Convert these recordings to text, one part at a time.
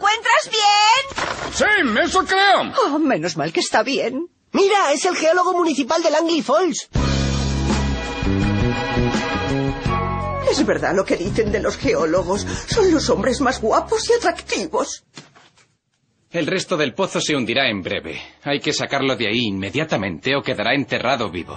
encuentras bien? Sí, eso creo. Oh, menos mal que está bien. Mira, es el geólogo municipal de Langley Falls. Es verdad lo que dicen de los geólogos. Son los hombres más guapos y atractivos. El resto del pozo se hundirá en breve. Hay que sacarlo de ahí inmediatamente o quedará enterrado vivo.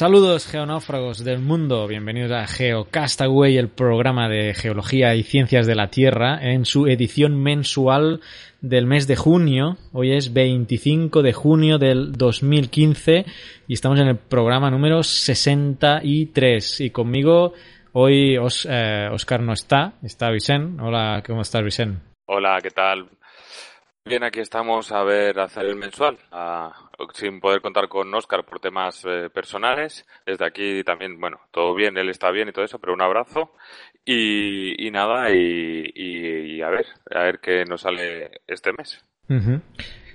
Saludos geonáufragos del mundo, bienvenidos a Geocastaway, el programa de geología y ciencias de la Tierra, en su edición mensual del mes de junio. Hoy es 25 de junio del 2015 y estamos en el programa número 63. Y conmigo hoy Os, eh, Oscar no está, está Vicente. Hola, ¿cómo estás Vicente? Hola, ¿qué tal? Bien, aquí estamos a ver hacer el mensual, sin poder contar con Oscar por temas eh, personales. Desde aquí también, bueno, todo bien, él está bien y todo eso, pero un abrazo. Y, nada, y, a ver, a ver qué nos sale este mes.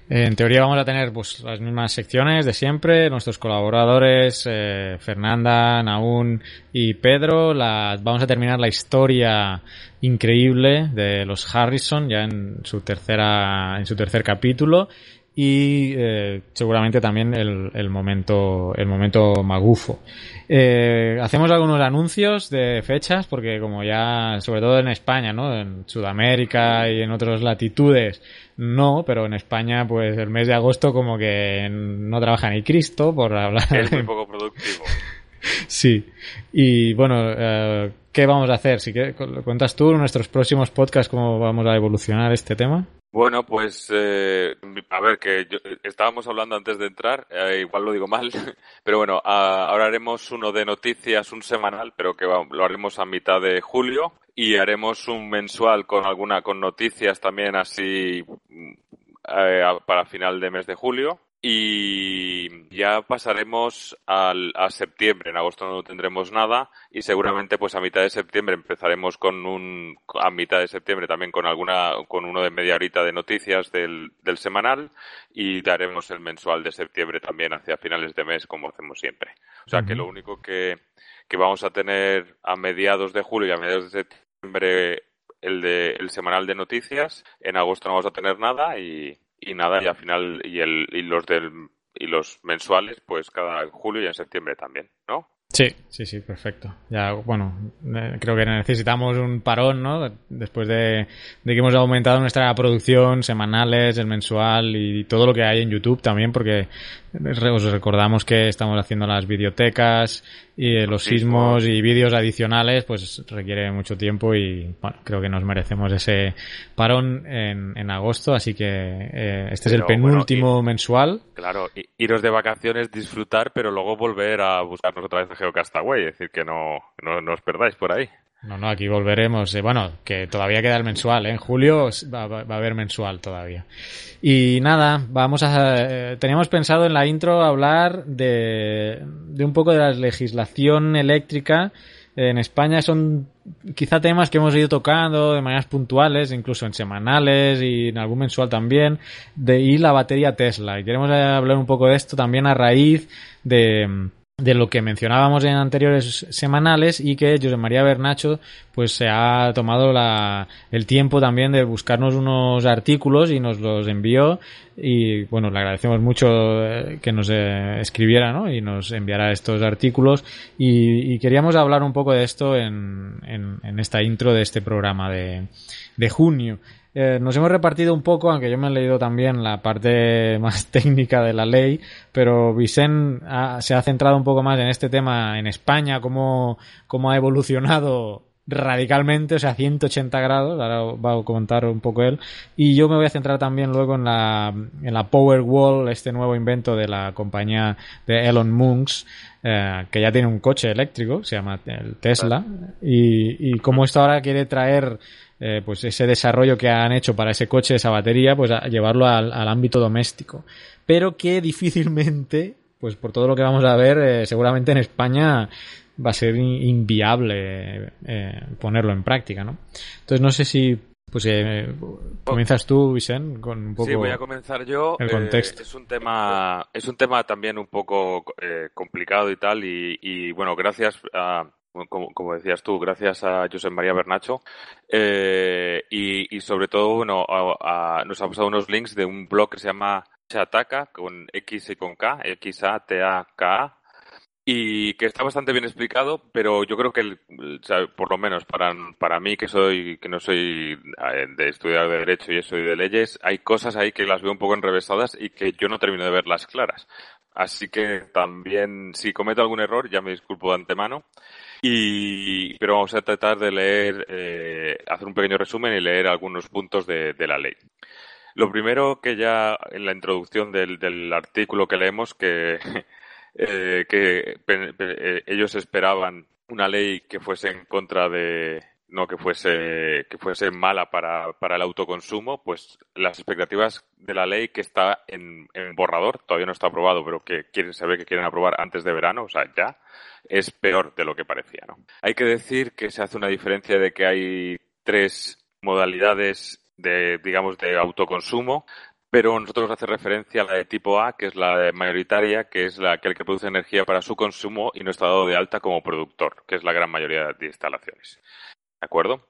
En teoría vamos a tener pues las mismas secciones de siempre, nuestros colaboradores eh, Fernanda, Naún y Pedro. La, vamos a terminar la historia increíble de los Harrison ya en su tercera en su tercer capítulo y eh, seguramente también el, el momento el momento magufo. Eh, hacemos algunos anuncios de fechas porque como ya sobre todo en España, ¿no? En Sudamérica y en otras latitudes no, pero en España pues el mes de agosto como que no trabaja ni Cristo por hablar Es muy poco productivo. Sí. Y bueno, eh, ¿qué vamos a hacer? Si cu- cuentas tú en nuestros próximos podcasts cómo vamos a evolucionar este tema. Bueno, pues eh, a ver, que yo- estábamos hablando antes de entrar, eh, igual lo digo mal, pero bueno, a- ahora haremos uno de noticias, un semanal, pero que va- lo haremos a mitad de julio y haremos un mensual con alguna, con noticias también así mm, eh, para final de mes de julio. Y ya pasaremos al, a septiembre. En agosto no tendremos nada y seguramente pues a mitad de septiembre empezaremos con un a mitad de septiembre también con alguna con uno de media horita de noticias del, del semanal y daremos el mensual de septiembre también hacia finales de mes como hacemos siempre. O sea que lo único que, que vamos a tener a mediados de julio y a mediados de septiembre el de el semanal de noticias. En agosto no vamos a tener nada y, y nada y al final y el y los del y los mensuales pues cada julio y en septiembre también, ¿no? Sí, sí, sí, perfecto. Ya, bueno, creo que necesitamos un parón, ¿no? Después de, de que hemos aumentado nuestra producción semanales, el mensual y todo lo que hay en YouTube también, porque os recordamos que estamos haciendo las videotecas y eh, los sismos. sismos y vídeos adicionales, pues requiere mucho tiempo y, bueno, creo que nos merecemos ese parón en, en agosto, así que eh, este es el bueno, penúltimo mensual. Claro, iros de vacaciones, disfrutar, pero luego volver a buscarnos otra vez en Geocastaway, es decir, que no, no, no os perdáis por ahí. No, no, aquí volveremos. eh, bueno, que todavía queda el mensual. ¿eh? En julio va, a haber mensual todavía. Y nada, vamos a. eh, teníamos pensado en la intro hablar de, de un poco de la legislación eléctrica en España son quizá temas que hemos ido tocando de maneras puntuales, incluso en semanales y en algún mensual también, de y la batería Tesla. Y queremos hablar un poco de esto también a raíz de de lo que mencionábamos en anteriores semanales y que José María Bernacho pues se ha tomado la, el tiempo también de buscarnos unos artículos y nos los envió. Y bueno le agradecemos mucho eh, que nos eh, escribiera y nos enviara estos artículos. Y, queríamos hablar un poco de esto en, en, en esta intro de este programa de, de junio eh, nos hemos repartido un poco, aunque yo me he leído también la parte más técnica de la ley, pero Vicen se ha centrado un poco más en este tema en España, cómo, cómo ha evolucionado radicalmente, o sea, 180 grados, ahora va a comentar un poco él, y yo me voy a centrar también luego en la, en la Powerwall, este nuevo invento de la compañía de Elon Musk, eh, que ya tiene un coche eléctrico, se llama el Tesla, y, y cómo esto ahora quiere traer eh, pues ese desarrollo que han hecho para ese coche, esa batería, pues a llevarlo al, ámbito doméstico. Pero que difícilmente, pues por todo lo que vamos a ver, eh, seguramente en España va a ser inviable eh, ponerlo en práctica, ¿no? Entonces no sé si pues comienzas tú, Vicente, con un poco. Sí, voy a comenzar yo. El contexto. es un tema, es un tema también un poco complicado y tal, y, y bueno, gracias a, como, decías tú, gracias a José María Bernacho. Eh, y, sobre todo, bueno, nos ha pasado unos links de un blog que se llama Chataka, con X y con K, X-A-T-A-K, y que está bastante bien explicado, pero yo creo que, por lo menos para, para mí, que soy que no soy eh, de estudiar de Derecho y soy de leyes, hay cosas ahí que las veo un poco enrevesadas y que yo no termino de verlas claras. Así que también, si cometo algún error, ya me disculpo de antemano. Y, pero vamos a tratar de leer, eh, hacer un pequeño resumen y leer algunos puntos de, la ley. Lo primero que ya en la introducción del, artículo que leemos, que, eh, eh, ellos esperaban una ley que fuese en contra de, no que fuese que fuese mala para, para el autoconsumo, pues las expectativas de la ley que está en, borrador, todavía no está aprobado, pero que quieren saber que quieren aprobar antes de verano, o sea, ya, es peor de lo que parecía, ¿no? Hay que decir que se hace una diferencia de que hay tres modalidades de, digamos, de autoconsumo, pero nosotros hace referencia a la de tipo A, que es la mayoritaria, que es la que produce energía para su consumo y no está dado de alta como productor, que es la gran mayoría de instalaciones. ¿De acuerdo?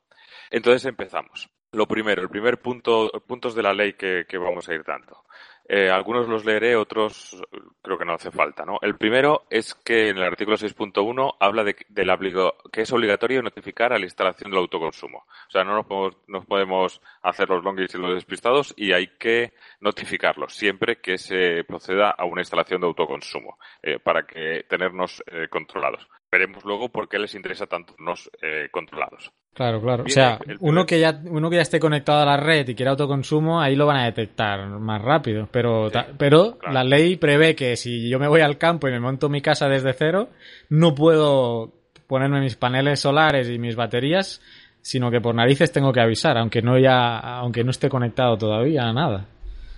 Entonces empezamos. Lo primero, el primer punto, puntos de la ley que, vamos a ir dando. Eh, algunos los leeré, otros creo que no hace falta, ¿no? El primero es que en el artículo 6.1 habla de, que es obligatorio notificar a la instalación del autoconsumo. O sea, no nos podemos, nos hacer los longis y los despistados y hay que notificarlos siempre que se proceda a una instalación de autoconsumo eh, para que tenernos eh, controlados veremos luego por qué les interesa tanto eh, controlados. Claro, claro. o sea, uno que ya uno que ya esté conectado a la red y quiera autoconsumo, ahí lo van a detectar más rápido. Pero, pero la ley prevé que si yo me voy al campo y me monto mi casa desde cero, no puedo ponerme mis paneles solares y mis baterías, sino que por narices tengo que avisar, aunque no ya, aunque no esté conectado todavía a nada.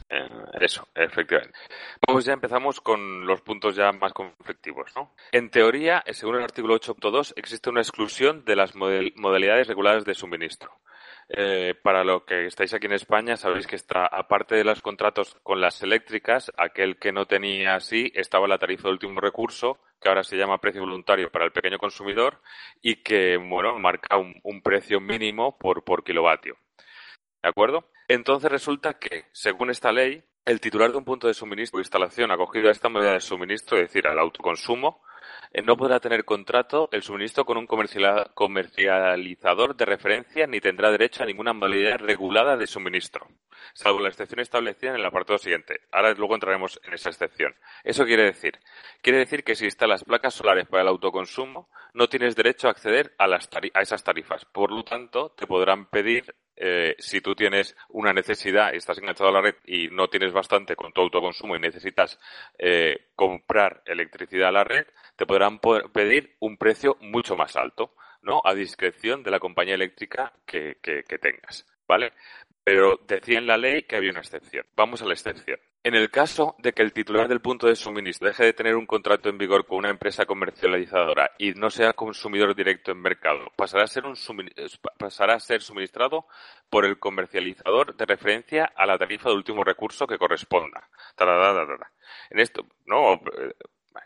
Eh, eso, efectivamente. Vamos ya empezamos con los puntos ya más conflictivos, ¿no? En teoría, según el artículo 8.2, existe una exclusión de las modalidades reguladas de suministro. Eh, para lo que estáis aquí en España, sabéis que está, aparte de los contratos con las eléctricas, aquel que no tenía así estaba la tarifa de último recurso, que ahora se llama precio voluntario para el pequeño consumidor y que, bueno, marca un, precio mínimo por kilovatio. ¿De acuerdo? Entonces resulta que, según esta ley, el titular de un punto de suministro o instalación acogido a esta modalidad de suministro, es decir, al autoconsumo, eh, no podrá tener contrato el suministro con un comercializador de referencia ni tendrá derecho a ninguna modalidad regulada de suministro, salvo la excepción establecida en el apartado siguiente. Ahora luego entraremos en esa excepción. Eso quiere decir, quiere decir que si instalas placas solares para el autoconsumo, no tienes derecho a acceder a, las a esas tarifas. Por lo tanto, te podrán pedir eh, si tú tienes una necesidad y estás enganchado a la red y no tienes bastante con tu autoconsumo y necesitas eh, comprar electricidad a la red, te podrán pedir un precio mucho más alto, ¿no? A discreción de la compañía eléctrica que, que, tengas, ¿vale? Pero decía en la ley que había una excepción. Vamos a la excepción. En el caso de que el titular del punto de suministro deje de tener un contrato en vigor con una empresa comercializadora y no sea consumidor directo en mercado, pasará a ser, un pasará a ser suministrado por el comercializador de referencia a la tarifa de último recurso que corresponda. En esto, no,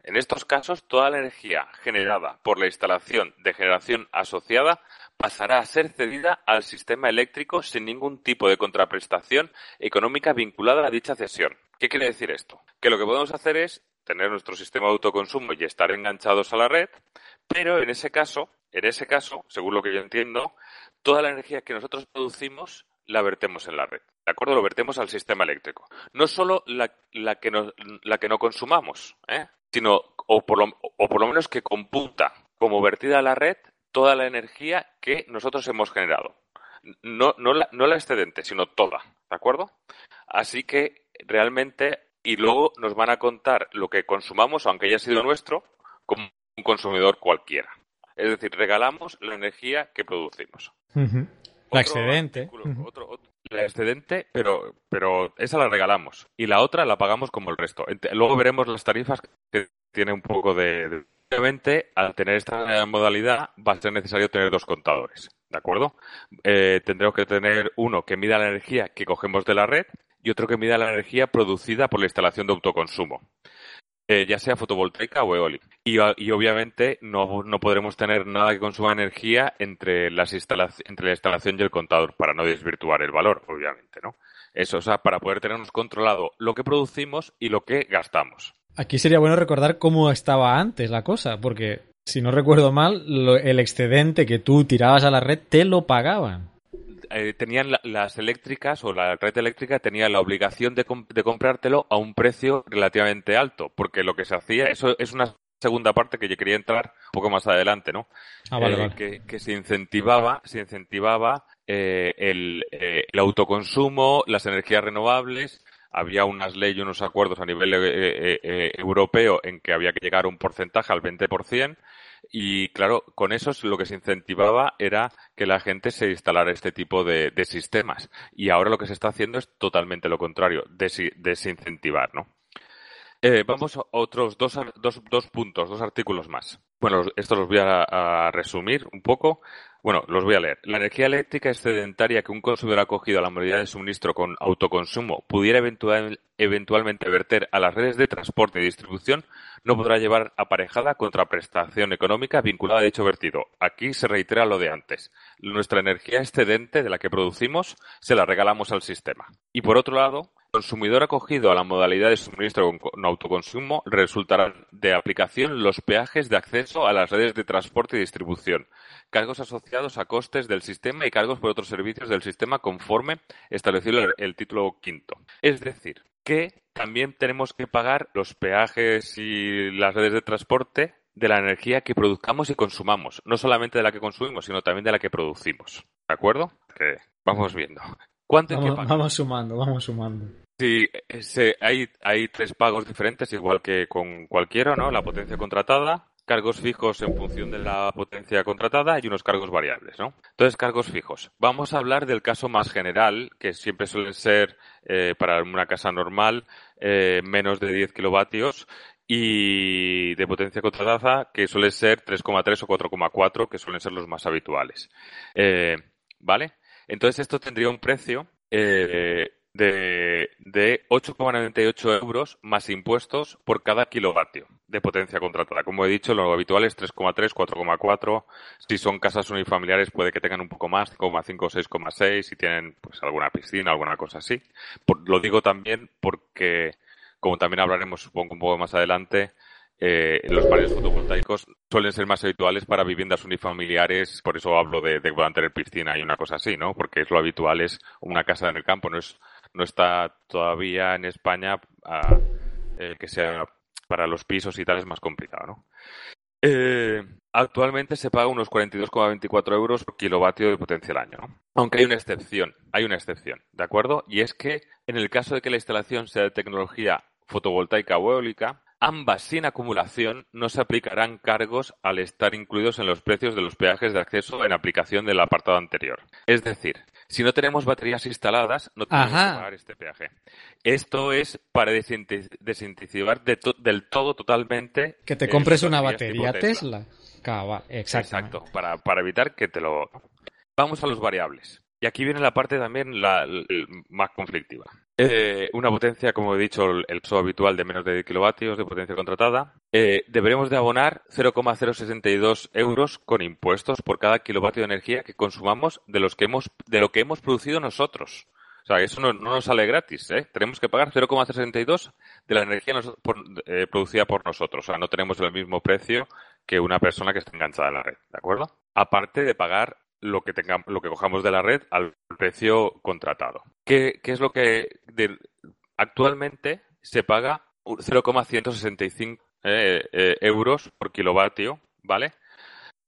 en estos casos, toda la energía generada por la instalación de generación asociada pasará a ser cedida al sistema eléctrico sin ningún tipo de contraprestación económica vinculada a dicha cesión. ¿Qué quiere decir esto? Que lo que podemos hacer es tener nuestro sistema de autoconsumo y estar enganchados a la red, pero en ese caso, en ese caso, según lo que yo entiendo, toda la energía que nosotros producimos la vertemos en la red. ¿De acuerdo? Lo vertemos al sistema eléctrico. No solo la, que, no, la que no consumamos, ¿eh? sino, o por, lo, o por lo menos que computa como vertida a la red toda la energía que nosotros hemos generado. No, no, la, no la excedente, sino toda, ¿de acuerdo? Así que realmente, y luego nos van a contar lo que consumamos, aunque haya sido nuestro, como un consumidor cualquiera. Es decir, regalamos la energía que producimos. La excedente. la excedente, pero, pero esa la regalamos. Y la otra la pagamos como el resto. Luego veremos las tarifas que tiene un poco de Obviamente, al tener esta modalidad, va a ser necesario tener dos contadores, ¿de acuerdo? Eh, tendremos que tener uno que mida la energía que cogemos de la red y otro que mida la energía producida por la instalación de autoconsumo, eh, ya sea fotovoltaica o eólica. Y, obviamente no, podremos tener nada que consuma energía entre, las entre la instalación y el contador para no desvirtuar el valor, obviamente, ¿no? Eso, o para poder tenernos controlado lo que producimos y lo que gastamos. Aquí sería bueno recordar cómo estaba antes la cosa, porque si no recuerdo mal, el excedente que tú tirabas a la red te lo pagaban. Eh, tenían las eléctricas o la red eléctrica tenía la obligación de, comprártelo a un precio relativamente alto, porque lo que se hacía, eso es una segunda parte que yo quería entrar un poco más adelante, ¿no? Ah, eh, que, se incentivaba, se incentivaba eh, el, autoconsumo, las energías renovables, había unas leyes y unos acuerdos a nivel eh, eh, eh, europeo en que había que llegar a un porcentaje al 20%. Y claro, con eso lo que se incentivaba era que la gente se instalara este tipo de, sistemas. Y ahora lo que se está haciendo es totalmente lo contrario, desincentivar, ¿no? vamos a otros dos, puntos, dos artículos más. Bueno, esto los voy a resumir un poco. Bueno, los voy a leer. La energía eléctrica excedentaria que un consumidor ha cogido a la modalidad de suministro con autoconsumo pudiera eventualmente verter a las redes de transporte y distribución no podrá llevar aparejada contraprestación económica vinculada a dicho vertido. Aquí se reitera lo de antes. Nuestra energía excedente de la que producimos se la regalamos al sistema. Y por otro lado, consumidor acogido a la modalidad de suministro con autoconsumo resultarán de aplicación los peajes de acceso a las redes de transporte y distribución, cargos asociados a costes del sistema y cargos por otros servicios del sistema conforme establecido el título quinto. Es decir, que también tenemos que pagar los peajes y las redes de transporte de la energía que produzcamos y consumamos, no solamente de la que consumimos, sino también de la que producimos. ¿De acuerdo? Que vamos viendo. ¿Cuánto vamos, que? Vamos sumando, vamos sumando. Sí, hay, hay tres pagos diferentes, igual que con cualquiera, ¿no? La potencia contratada, cargos fijos en función de la potencia contratada y unos cargos variables, ¿no? Entonces, cargos fijos. Vamos a hablar del caso más general, que siempre suele ser eh, para una casa normal eh, menos de 10 kilovatios y de potencia contratada que suele ser 3,3 o 4,4, que suelen ser los más habituales. Eh, ¿Vale? Entonces esto tendría un precio de, de 8,98 euros más impuestos por cada kilovatio de potencia contratada. Como he dicho, lo habitual es 3,3, 4,4. Si son casas unifamiliares puede que tengan un poco más, 5,5, 6,6 si tienen pues alguna piscina, alguna cosa así. lo digo también porque, como también hablaremos supongo un poco más adelante, eh, los paneles fotovoltaicos suelen ser más habituales para viviendas unifamiliares, por eso hablo de, de que puedan tener piscina y una cosa así, ¿no? Porque es lo habitual es una casa en el campo, no es no está todavía en España que sea para los pisos y tal es más complicado, ¿no? Eh, actualmente se paga unos 42,24 euros por kilovatio de potencia al año, ¿no? Aunque hay una excepción, hay una excepción, ¿de acuerdo? Y es que en el caso de que la instalación sea de tecnología fotovoltaica o eólica, ambas sin acumulación no se aplicarán cargos al estar incluidos en los precios de los peajes de acceso en aplicación del apartado anterior. Es decir, Si no tenemos baterías instaladas, no tenemos Ajá. que pagar este peaje. Esto es para desincentivar de to- del todo totalmente Que te compres una batería Tesla. Cabal, exactamente. Exacto, para, para evitar que te lo... Vamos a los variables. Y aquí viene la parte también la, más conflictiva. Eh, una potencia, como he dicho, el el uso habitual de menos de 10 kilovatios de potencia contratada. Eh, deberemos de abonar 0,062 euros con impuestos por cada kilovatio de energía que consumamos de los que hemos de lo que hemos producido nosotros. O sea, eso no, no nos sale gratis, ¿eh? Tenemos que pagar 0,62 de la energía nos- por- eh, producida por nosotros. O sea, no tenemos el mismo precio que una persona que está enganchada en la red, ¿de acuerdo? Aparte de pagar lo que tengamos, lo que cojamos de la red al precio contratado. ¿Qué, qué es lo que actualmente se paga 0,165 eh, eh, euros por kilovatio, ¿vale?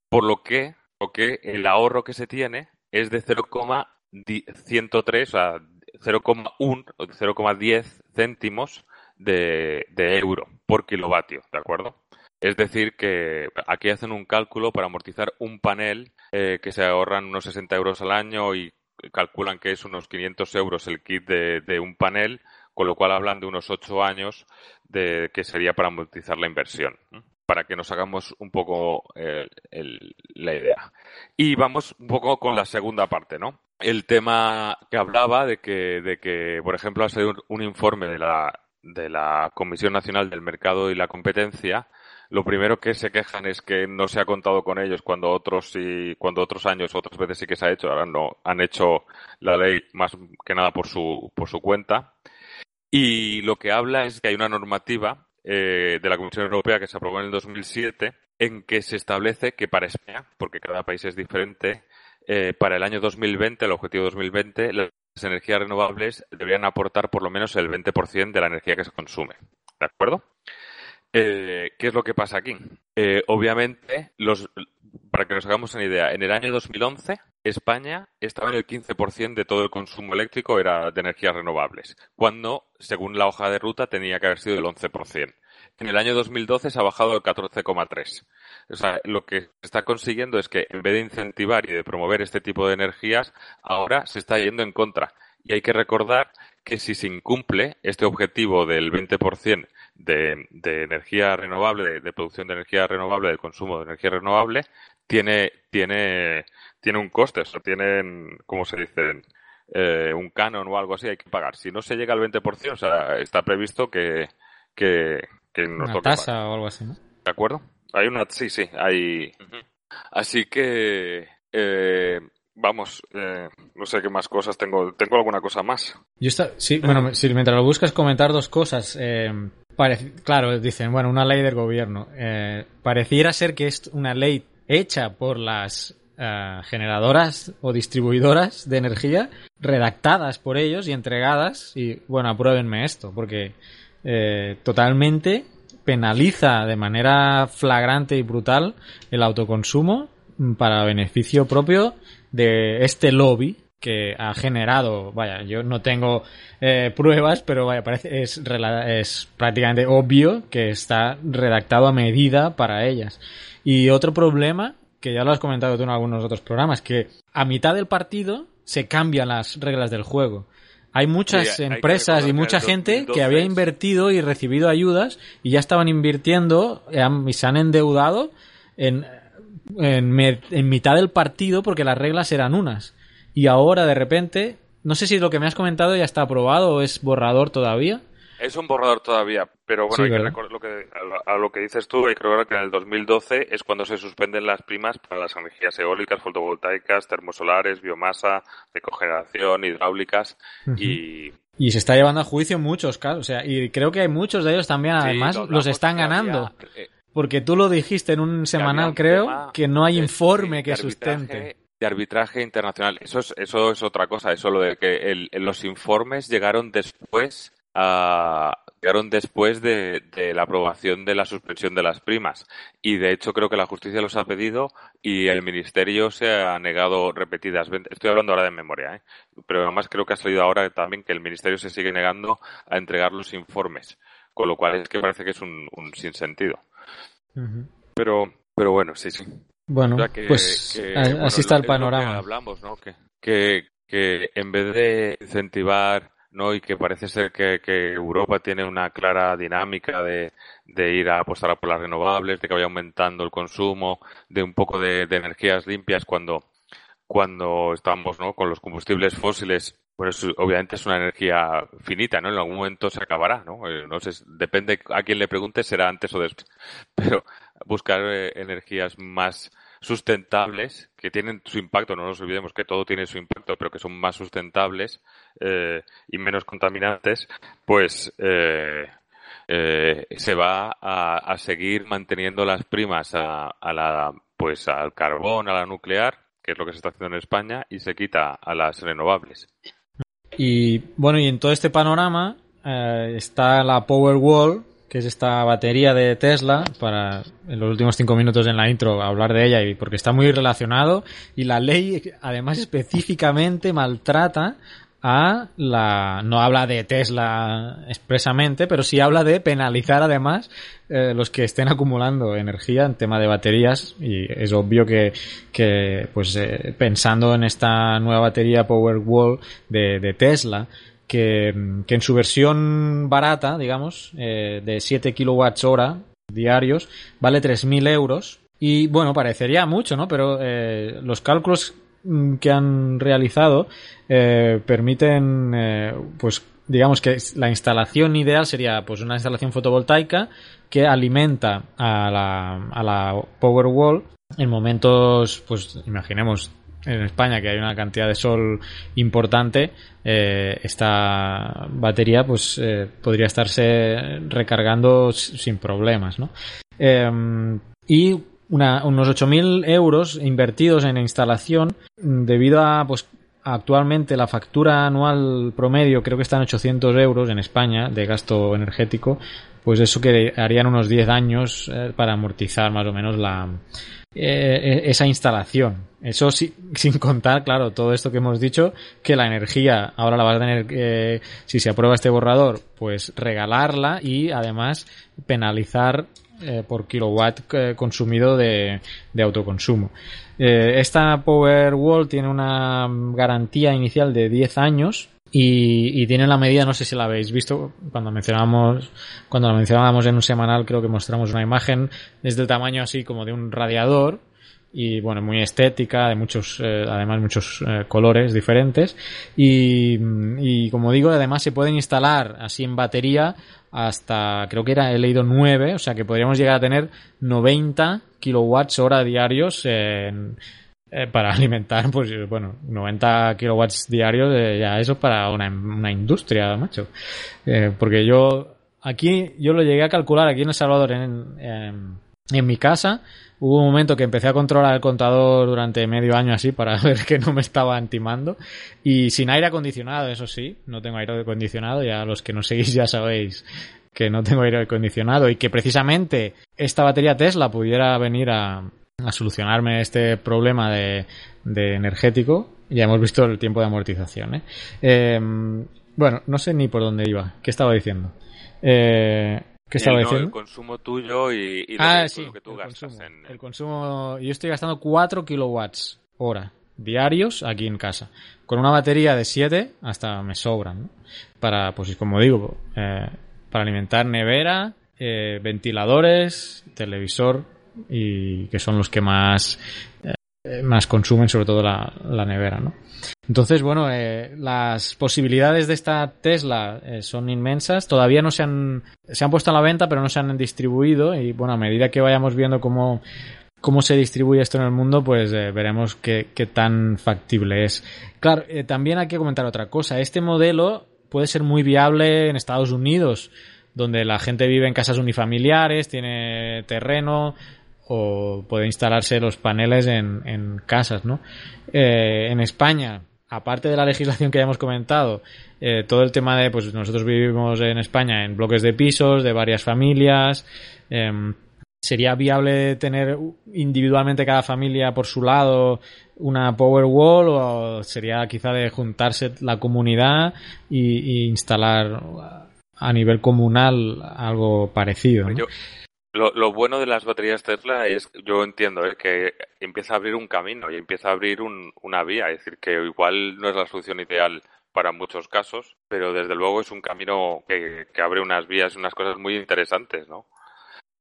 Por lo que, lo que el ahorro que se tiene es de 0,103, o sea, 0,1 o 0,10 céntimos de euro por kilovatio, ¿de acuerdo? Es decir, que aquí hacen un cálculo para amortizar un panel eh, que se ahorran unos 60 euros al año y calculan que es unos 500 euros el kit de, un panel, con lo cual hablan de unos 8 años de que sería para amortizar la inversión, para que nos hagamos un poco eh, el- la idea. Y vamos un poco con la segunda parte, ¿no? El tema que hablaba de que, de que por ejemplo, ha salido un informe de la, de la Comisión Nacional del Mercado y la Competencia lo primero que se quejan es que no se ha contado con ellos cuando otros sí, cuando otros años, otras veces sí que se ha hecho, ahora no, han hecho la ley más que nada por su, por su cuenta. Y lo que habla es que hay una normativa eh, de la Comisión Europea que se aprobó en el 2007 en que se establece que para España, porque cada país es diferente, eh, para el año 2020, el objetivo 2020, las energías renovables deberían aportar por lo menos el 20% de la energía que se consume. ¿De acuerdo? Eh, ¿Qué es lo que pasa aquí? Eh, obviamente, los, para que nos hagamos una idea, en el año 2011 España estaba en el 15% de todo el consumo eléctrico era de energías renovables, cuando, según la hoja de ruta, tenía que haber sido el 11%. En el año 2012 se ha bajado al 14,3%. O sea, lo que se está consiguiendo es que en vez de incentivar y de promover este tipo de energías, ahora se está yendo en contra. Y hay que recordar que si se incumple este objetivo del 20% de, de energía renovable, de, de producción de energía renovable, de consumo de energía renovable, tiene, tiene, tiene un coste, o sea, tienen, ¿cómo se dice? Eh, un canon o algo así, hay que pagar. Si no se llega al 20%, o sea, está previsto que, que, que nos Una toque tasa pagar. o algo así, ¿no? ¿De acuerdo? Hay una, sí, sí, hay. Así que, eh, vamos, eh, no sé qué más cosas tengo. Tengo alguna cosa más. Yo está, sí, bueno, si mientras lo buscas comentar dos cosas. eh, claro, dicen, bueno, una ley del gobierno. Eh, pareciera ser que es una ley hecha por las eh, generadoras o distribuidoras de energía, redactadas por ellos y entregadas. Y bueno, apruébenme esto, porque eh, totalmente penaliza de manera flagrante y brutal el autoconsumo mm, para beneficio propio de este lobby que ha generado, vaya, yo no tengo eh, pruebas, pero vaya, parece es, es prácticamente obvio que está redactado a medida para ellas. Y otro problema, que ya lo has comentado tú en algunos otros programas, que a mitad del partido se cambian las reglas del juego. Hay muchas Sí, hay que empresas y mucha en gente 2012 que había invertido y recibido ayudas y ya estaban invirtiendo eh, y se han endeudado en, en mitad del partido porque las reglas eran unas. Y ahora de repente, no sé si lo que me has comentado ya está aprobado o es borrador todavía. Es un borrador todavía, pero bueno, Sí, hay que lo que, a, lo, que dices tú, hay que recordar que en el 2012 es cuando se suspenden las primas para las energías eólicas, fotovoltaicas, termosolares, biomasa, de cogeneración, hidráulicas y Y se está llevando a juicio muchos casos. O sea, y creo que hay muchos de ellos también, además, Sí, los están había, ganando. eh, Porque tú lo dijiste en un semanal, un creo, que no hay informe que sustente. De arbitraje internacional. Eso es, eso es otra cosa. Eso lo de que el- los informes llegaron después a, llegaron después de, de la aprobación de la suspensión de las primas. Y de hecho creo que la justicia los ha pedido y el ministerio se ha negado repetidas veces. Estoy hablando ahora de memoria, ¿eh? pero además creo que ha salido ahora también que el ministerio se sigue negando a entregar los informes. Con lo cual es que parece que es un, un sinsentido. Pero, pero bueno, sí, sí. Bueno, O sea que- pues que, bueno, así está el que panorama. hablamos, ¿no? Que, que, que en vez de incentivar ¿no? y que parece ser que, Europa tiene una clara dinámica de, ir a apostar por las renovables, de que vaya aumentando el consumo de un poco de, energías limpias cuando, cuando estamos ¿no? con los combustibles fósiles. Pues obviamente es una energía finita, ¿no? En algún momento se acabará, ¿no? Eh, no sé, depende a quién le pregunte, será antes o después. Pero buscar eh, energías más sustentables, que tienen su impacto, no nos olvidemos que todo tiene su impacto, pero que son más sustentables eh, y menos contaminantes, pues eh, se va a, seguir manteniendo las primas a, la, pues al carbón, a la nuclear, que es lo que se está haciendo en España, y se quita a las renovables. Y bueno, y en todo este panorama está la Powerwall, que es esta batería de Tesla, para en los últimos cinco minutos en la intro hablar de ella y porque está muy relacionado y la ley además específicamente maltrata a la no habla de Tesla expresamente, pero sí habla de penalizar además eh, los que estén acumulando energía en tema de baterías y es obvio que, que pues eh, pensando en esta nueva batería Powerwall de, de Tesla que, en su versión barata, digamos, eh, de 7 kilowatts hora diarios, vale 3.000 euros. Y bueno, parecería mucho, ¿no? Pero los cálculos que han realizado eh, permiten, pues, digamos que la instalación ideal sería, pues, una instalación fotovoltaica que alimenta a la, a la Powerwall en momentos, pues, imaginemos en España que hay una cantidad de sol importante, eh, esta batería pues eh, podría estarse recargando sin problemas, ¿no? Em, y unos 8.000 euros invertidos en instalación debido a pues actualmente la factura anual promedio creo que está en 800 euros en España de gasto energético pues eso que harían unos 10 años eh, para amortizar más o menos la, eh, esa instalación. Eso sí, sin contar, claro, todo esto que hemos dicho, que la energía ahora la vas a tener, eh, si se aprueba este borrador, pues regalarla y además penalizar eh, por kilowatt consumido de, autoconsumo. esta Powerwall tiene una garantía inicial de 10 años y, tiene la medida, no sé si la habéis visto, cuando mencionábamos, cuando la mencionábamos en un semanal, creo que mostramos una imagen desde el tamaño así como de un radiador y bueno, muy estética, de muchos, eh, además muchos eh, colores diferentes y, y como digo, además se pueden instalar así en batería hasta, creo que era, he leído 9, o sea que podríamos llegar a tener 90 kilowatts hora diarios en, eh, para alimentar, pues bueno, 90 kilowatts diarios, eh, ya eso para una, una industria, macho. Eh, porque yo, aquí, yo lo llegué a calcular aquí en El Salvador, en, en, en, mi casa. Hubo un momento que empecé a controlar el contador durante medio año así para ver que no me estaba antimando. Y sin aire acondicionado, eso sí, no tengo aire acondicionado, ya los que no seguís ya sabéis que no tengo aire acondicionado y que precisamente esta batería Tesla pudiera venir a, solucionarme este problema de, energético. Ya hemos visto el tiempo de amortización. ¿eh? Em, bueno, no sé ni por dónde iba. ¿Qué estaba diciendo? Eh, ¿Qué estaba el, diciendo? el consumo tuyo y, y ah, lo, sí, que tú el gastas consumo, en... El consumo... Yo estoy gastando 4 kilowatts hora diarios aquí en casa. Con una batería de 7 hasta me sobran. ¿no? Para, pues como digo, eh, para alimentar nevera, eh, ventiladores, televisor, y que son los que más, eh, más consumen, sobre todo la, nevera, ¿no? Entonces, bueno, eh, las posibilidades de esta Tesla eh, son inmensas. Todavía no se han, se han puesto a la venta, pero no se han distribuido. Y bueno, a medida que vayamos viendo cómo, cómo se distribuye esto en el mundo, pues eh, veremos qué, tan factible es. Claro, eh, también hay que comentar otra cosa. Este modelo puede ser muy viable en Estados Unidos, donde la gente vive en casas unifamiliares, tiene terreno, o puede instalarse los paneles en, en casas, ¿no? Eh, en España, aparte de la legislación que ya hemos comentado, eh, todo el tema de, pues nosotros vivimos en España en bloques de pisos, de varias familias, eh, ¿sería viable tener individualmente cada familia por su lado una power wall o sería quizá de juntarse la comunidad y, instalar a nivel comunal algo parecido? Lo, lo, bueno de las baterías Tesla es, yo entiendo, ¿eh? que empieza a abrir un camino y empieza a abrir un, una vía. Es decir, que igual no es la solución ideal para muchos casos, pero desde luego es un camino que, abre unas vías, unas cosas muy interesantes, ¿no?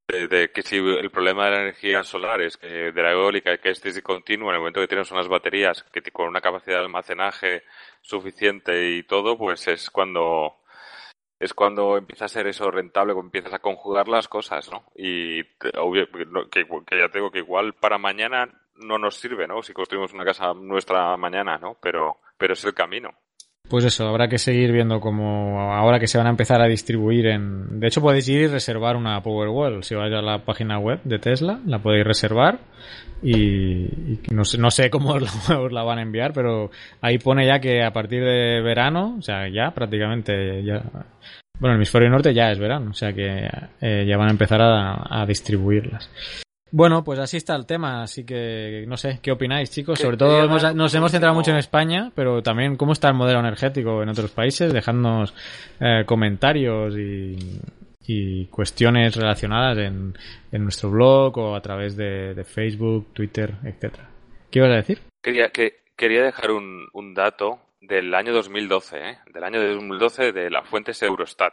De, que si el problema de la energía solar es que de la eólica que es discontinua en el momento que tienes unas baterías que con una capacidad de almacenaje suficiente y todo, pues es cuando es cuando empieza a ser eso rentable, cuando empiezas a conjugar las cosas, ¿no? Y obvio, que, que ya tengo que igual para mañana no nos sirve, ¿no? Si construimos una casa nuestra mañana, ¿no? Pero, pero es el camino. Pues eso, habrá que seguir viendo cómo ahora que se van a empezar a distribuir en... De hecho, podéis ir y reservar una Powerwall. Si vais a la página web de Tesla, la podéis reservar y, no, sé, cómo os la, van a enviar, pero ahí pone ya que a partir de verano, o sea, ya prácticamente ya... Bueno, el hemisferio norte ya es verano, o sea que eh, ya van a empezar a distribuirlas. Bueno, pues así está el tema, así que no sé, ¿qué opináis, chicos? Sobre todo hemos, nos hemos centrado mucho en España, pero también cómo está el modelo energético en otros países, dejadnos eh, comentarios y, y, cuestiones relacionadas en, en, nuestro blog o a través de, de Facebook, Twitter, etcétera. ¿Qué ibas a decir? Quería, que, quería dejar un, un dato del año 2012, ¿eh? del año de 2012 de las fuentes Eurostat.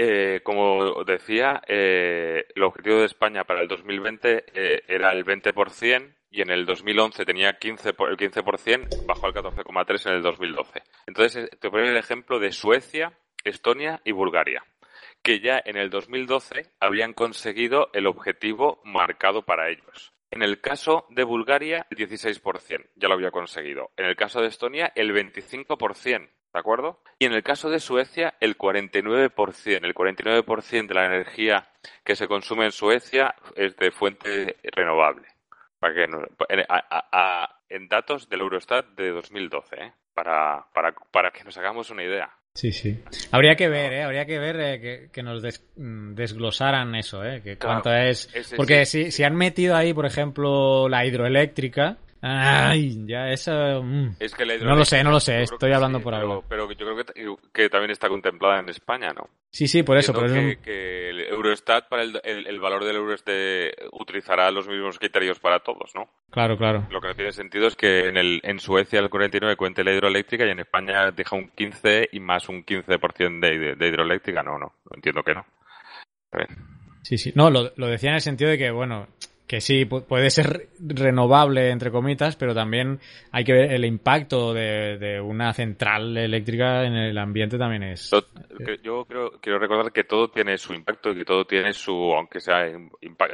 Eh, como decía, eh, el objetivo de España para el 2020 eh, era el 20% y en el 2011 tenía 15 por, el 15%, bajó al 14,3% en el 2012. Entonces, te pongo el ejemplo de Suecia, Estonia y Bulgaria, que ya en el 2012 habían conseguido el objetivo marcado para ellos. En el caso de Bulgaria, el 16%, ya lo había conseguido. En el caso de Estonia, el 25%. ¿De acuerdo? Y en el caso de Suecia, el 49%. El 49% de la energía que se consume en Suecia es de fuente renovable. Para que en, a, a, en, datos del Eurostat de 2012, ¿eh? para, para, para que nos hagamos una idea. Sí, sí. Habría que ver, ¿eh? Habría que ver eh, que, que, nos des, desglosaran eso, ¿eh? Que Claro, cuánto es... Porque sí. si, si han metido ahí, por ejemplo, la hidroeléctrica... Ay, ya eso... mm. Es que la No lo sé, no lo sé, estoy hablando sí, por pero, hablar. pero yo creo que, que también está contemplada en España, ¿no? Sí, sí, por eso. Por Entiendo eso que, el Eurostat para el, el, el valor del euro este utilizará los mismos criterios para todos, ¿no? Claro, claro. Lo que no tiene sentido es que en, el, en Suecia el 49 cuente la hidroeléctrica y en España deja un 15 y más un 15% de, de, de hidroeléctrica. No, no, entiendo que no. Sí, sí. No, lo, lo decía en el sentido de que, bueno, que sí, pu- puede ser renovable, entre comitas, pero también hay que ver el impacto de, de una central eléctrica en el ambiente también es... Yo, creo, quiero recordar que todo tiene su impacto y que todo tiene su, aunque sea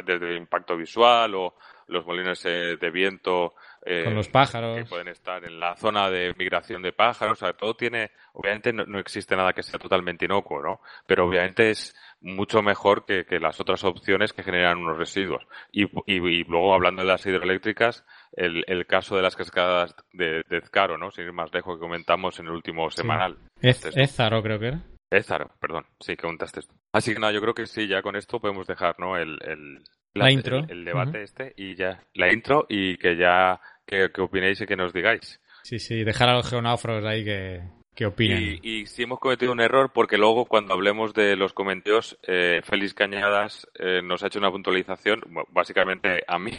desde el impacto visual o los molinos eh, de viento eh, Con los pájaros. que pueden estar en la zona de migración de pájaros, o sea, todo tiene, obviamente no, no existe nada que sea totalmente inocuo, ¿no? Pero obviamente es mucho mejor que, que las otras opciones que generan unos residuos. Y, y, y luego hablando de las hidroeléctricas, el, el caso de las cascadas de, de Ezcaro, ¿no? Sin ir más lejos que comentamos en el último semanal. Ez- Esto. Ézaro, creo que era. Ézaro, perdón, sí, que contaste esto. Así que nada, yo creo que sí, ya con esto podemos dejar, ¿no? El, el, La intro. El, el debate este y ya, la intro y que ya, que, que opinéis y que nos digáis. Sí, sí, dejar a los geonáufragos ahí que, que opinen. Y, y si hemos cometido un error, porque luego cuando hablemos de los comentarios, eh, Félix Cañadas eh, nos ha hecho una puntualización, básicamente a mí,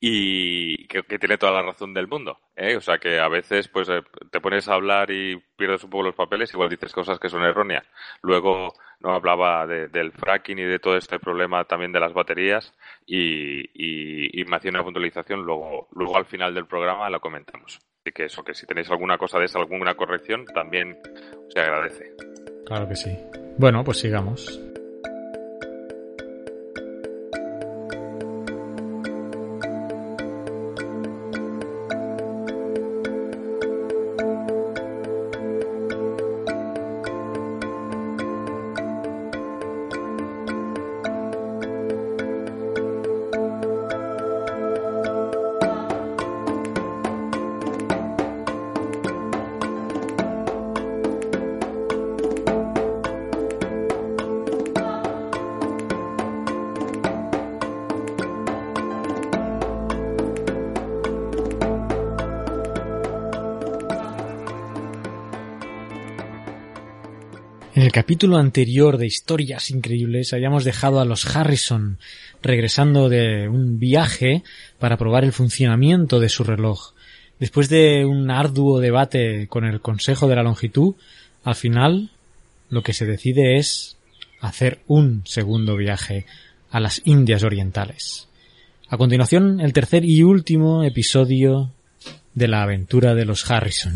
y que, tiene toda la razón del mundo. ¿eh? O sea que a veces pues eh, te pones a hablar y pierdes un poco los papeles, igual dices cosas que son erróneas. Luego no hablaba de- del fracking y de todo este problema también de las baterías y, y, y me hacía una puntualización, luego, luego al final del programa la comentamos. Así que eso, que si tenéis alguna cosa de esa, alguna corrección, también se agradece. Claro que sí. Bueno, pues sigamos. Capítulo anterior de Historias Increíbles habíamos dejado a los Harrison regresando de un viaje para probar el funcionamiento de su reloj. Después de un arduo debate con el Consejo de la Longitud, al final lo que se decide es hacer un segundo viaje a las Indias Orientales. A continuación, el tercer y último episodio de la aventura de los Harrison.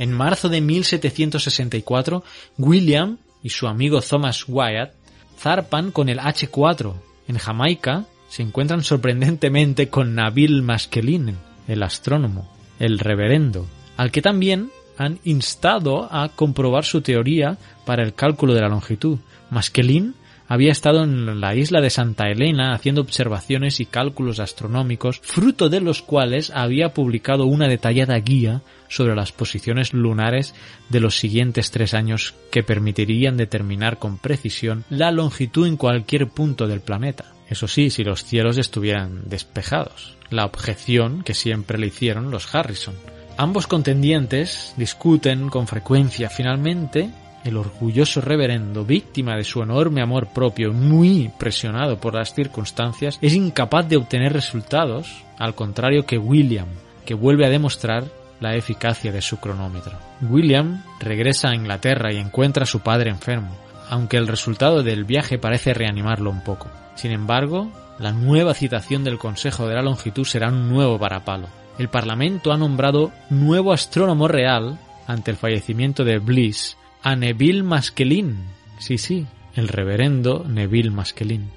En marzo de 1764, William y su amigo Thomas Wyatt zarpan con el H4. En Jamaica se encuentran sorprendentemente con Nabil Maskelyne, el astrónomo, el reverendo, al que también han instado a comprobar su teoría para el cálculo de la longitud. Maskelyne había estado en la isla de Santa Elena haciendo observaciones y cálculos astronómicos, fruto de los cuales había publicado una detallada guía sobre las posiciones lunares de los siguientes tres años que permitirían determinar con precisión la longitud en cualquier punto del planeta. Eso sí, si los cielos estuvieran despejados. La objeción que siempre le hicieron los Harrison. Ambos contendientes discuten con frecuencia. Finalmente, el orgulloso reverendo, víctima de su enorme amor propio, muy presionado por las circunstancias, es incapaz de obtener resultados, al contrario que William, que vuelve a demostrar la eficacia de su cronómetro. William regresa a Inglaterra y encuentra a su padre enfermo, aunque el resultado del viaje parece reanimarlo un poco. Sin embargo, la nueva citación del Consejo de la Longitud será un nuevo varapalo. El Parlamento ha nombrado nuevo astrónomo real ante el fallecimiento de Bliss a Neville Maskelyne. Sí, sí, el reverendo Neville Maskelyne,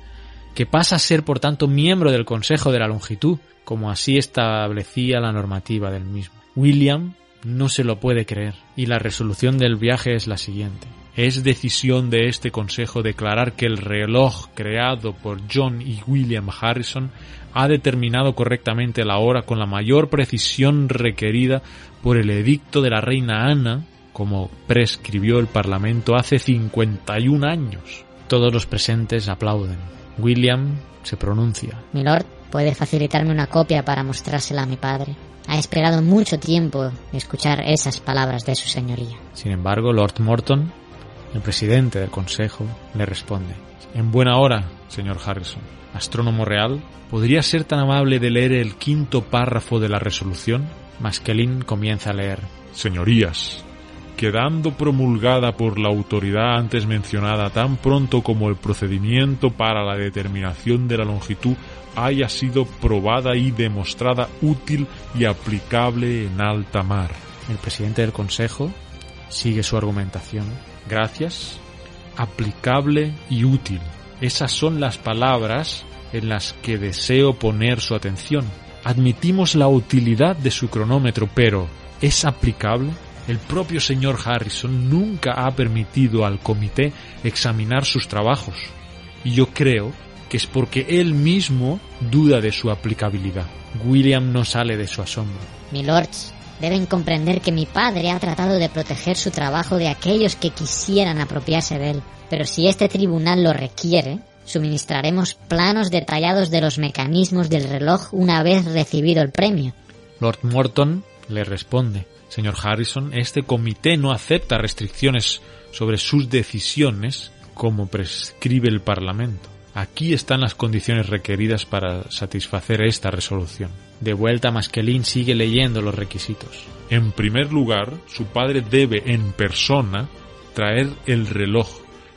que pasa a ser por tanto miembro del Consejo de la Longitud, como así establecía la normativa del mismo. William no se lo puede creer, y la resolución del viaje es la siguiente. Es decisión de este Consejo declarar que el reloj creado por John y William Harrison ha determinado correctamente la hora con la mayor precisión requerida por el edicto de la reina Ana como prescribió el Parlamento hace 51 años. Todos los presentes aplauden. William se pronuncia. Milord, ¿puede facilitarme una copia para mostrársela a mi padre? Ha esperado mucho tiempo escuchar esas palabras de su señoría. Sin embargo, Lord Morton, el presidente del Consejo, le responde. En buena hora, señor Harrison. Astrónomo real, ¿podría ser tan amable de leer el quinto párrafo de la resolución? Maskelin comienza a leer. Señorías, quedando promulgada por la autoridad antes mencionada tan pronto como el procedimiento para la determinación de la longitud haya sido probada y demostrada útil y aplicable en alta mar. El presidente del Consejo sigue su argumentación. Gracias, aplicable y útil. Esas son las palabras en las que deseo poner su atención. Admitimos la utilidad de su cronómetro, pero ¿es aplicable? El propio señor Harrison nunca ha permitido al comité examinar sus trabajos. Y yo creo que es porque él mismo duda de su aplicabilidad. William no sale de su asombro. Milords, deben comprender que mi padre ha tratado de proteger su trabajo de aquellos que quisieran apropiarse de él. Pero si este tribunal lo requiere, suministraremos planos detallados de los mecanismos del reloj una vez recibido el premio. Lord Morton le responde. Señor Harrison, este comité no acepta restricciones sobre sus decisiones como prescribe el Parlamento. Aquí están las condiciones requeridas para satisfacer esta resolución. De vuelta, Maskelin sigue leyendo los requisitos. En primer lugar, su padre debe en persona traer el reloj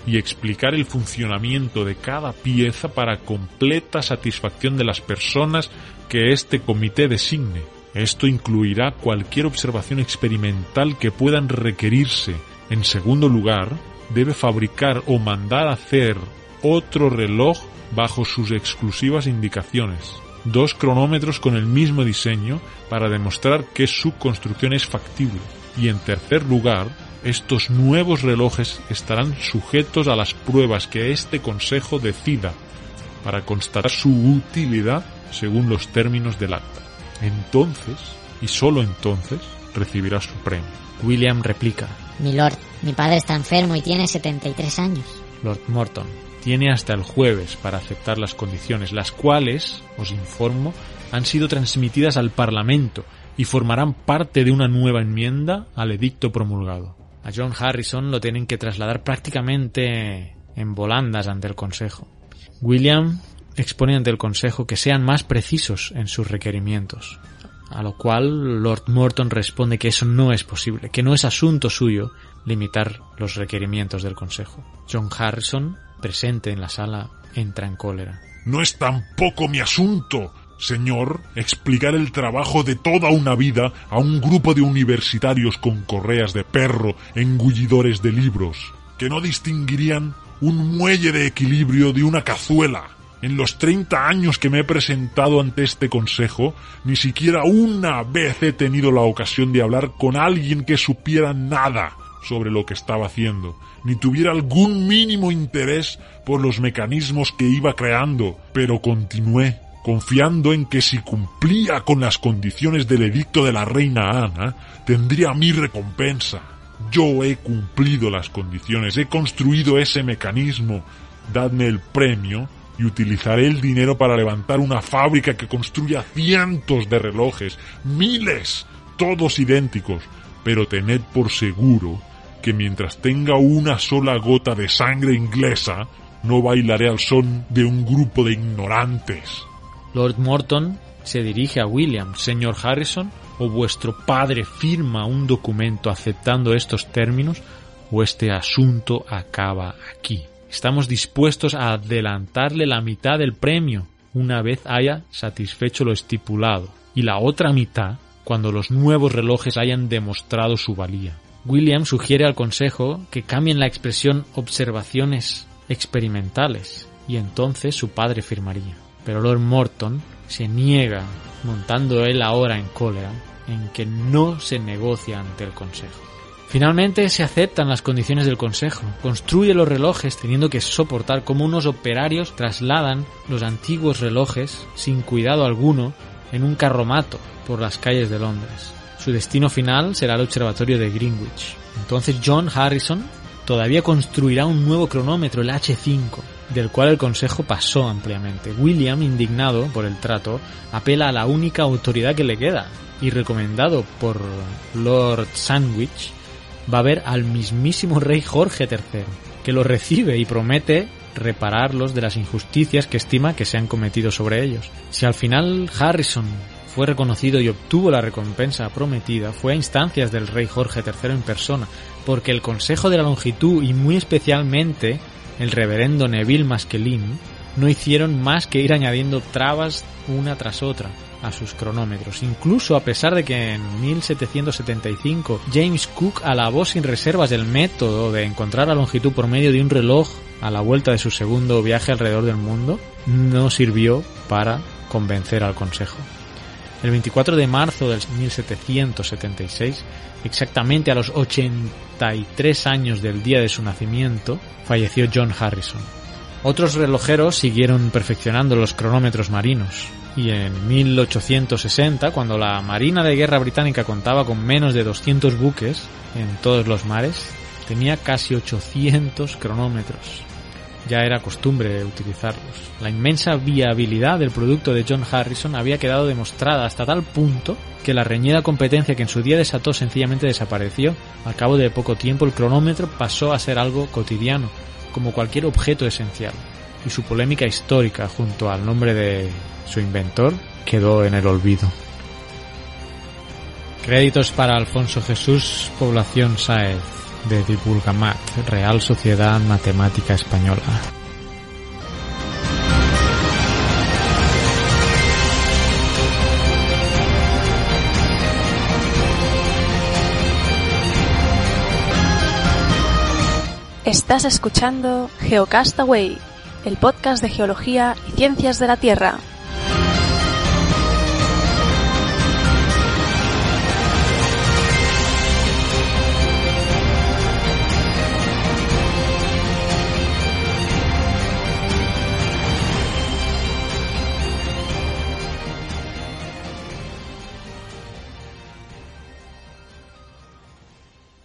y explicar el funcionamiento de cada pieza para completa satisfacción de las personas que este comité designe. Esto incluirá cualquier observación experimental que puedan requerirse. En segundo lugar, debe fabricar o mandar hacer otro reloj bajo sus exclusivas indicaciones. Dos cronómetros con el mismo diseño para demostrar que su construcción es factible. Y en tercer lugar, estos nuevos relojes estarán sujetos a las pruebas que este Consejo decida para constatar su utilidad según los términos del acta. Entonces, y solo entonces, recibirá su premio. William replica. Milord, mi padre está enfermo y tiene 73 años. Lord Morton. tiene hasta el jueves para aceptar las condiciones, las cuales, os informo, han sido transmitidas al Parlamento y formarán parte de una nueva enmienda al edicto promulgado. A John Harrison lo tienen que trasladar prácticamente en volandas ante el Consejo. William expone ante el Consejo que sean más precisos en sus requerimientos, a lo cual Lord Morton responde que eso no es posible, que no es asunto suyo limitar los requerimientos del Consejo. John Harrison, presente en la sala, entra en cólera. No es tampoco mi asunto, señor, explicar el trabajo de toda una vida a un grupo de universitarios con correas de perro engullidores de libros, que no distinguirían un muelle de equilibrio de una cazuela. En los 30 años que me he presentado ante este consejo, ni siquiera una vez he tenido la ocasión de hablar con alguien que supiera nada sobre lo que estaba haciendo, ni tuviera algún mínimo interés por los mecanismos que iba creando, pero continué confiando en que si cumplía con las condiciones del edicto de la reina Ana, tendría mi recompensa. Yo he cumplido las condiciones, he construido ese mecanismo, dadme el premio y utilizaré el dinero para levantar una fábrica que construya cientos de relojes, miles, todos idénticos, pero tened por seguro que mientras tenga una sola gota de sangre inglesa, no bailaré al son de un grupo de ignorantes. Lord Morton se dirige a William, señor Harrison, o vuestro padre firma un documento aceptando estos términos, o este asunto acaba aquí. Estamos dispuestos a adelantarle la mitad del premio una vez haya satisfecho lo estipulado, y la otra mitad cuando los nuevos relojes hayan demostrado su valía. William sugiere al Consejo que cambien la expresión observaciones experimentales, y entonces su padre firmaría. Pero Lord Morton se niega, montando él ahora en cólera, en que no se negocia ante el Consejo. Finalmente se aceptan las condiciones del Consejo. Construye los relojes teniendo que soportar cómo unos operarios trasladan los antiguos relojes sin cuidado alguno en un carromato por las calles de Londres. Su destino final será el observatorio de Greenwich. Entonces John Harrison todavía construirá un nuevo cronómetro, el H5, del cual el Consejo pasó ampliamente. William, indignado por el trato, apela a la única autoridad que le queda y recomendado por Lord Sandwich, va a ver al mismísimo rey Jorge III, que lo recibe y promete repararlos de las injusticias que estima que se han cometido sobre ellos. Si al final Harrison fue reconocido y obtuvo la recompensa prometida, fue a instancias del rey Jorge III en persona, porque el Consejo de la Longitud y muy especialmente el reverendo Neville Maskelyne no hicieron más que ir añadiendo trabas una tras otra a sus cronómetros, incluso a pesar de que en 1775 James Cook alabó sin reservas el método de encontrar la longitud por medio de un reloj a la vuelta de su segundo viaje alrededor del mundo, no sirvió para convencer al Consejo. El 24 de marzo del 1776, exactamente a los 83 años del día de su nacimiento, falleció John Harrison. Otros relojeros siguieron perfeccionando los cronómetros marinos, y en 1860, cuando la Marina de Guerra británica contaba con menos de 200 buques en todos los mares, tenía casi 800 cronómetros. Ya era costumbre utilizarlos. La inmensa viabilidad del producto de John Harrison había quedado demostrada hasta tal punto que la reñida competencia que en su día desató sencillamente desapareció. Al cabo de poco tiempo el cronómetro pasó a ser algo cotidiano, como cualquier objeto esencial, y su polémica histórica junto al nombre de su inventor quedó en el olvido. Créditos para Alfonso Jesús, Población Saez, de Divulgamat, Real Sociedad Matemática Española. Estás escuchando Geocastaway, el podcast de geología y ciencias de la Tierra.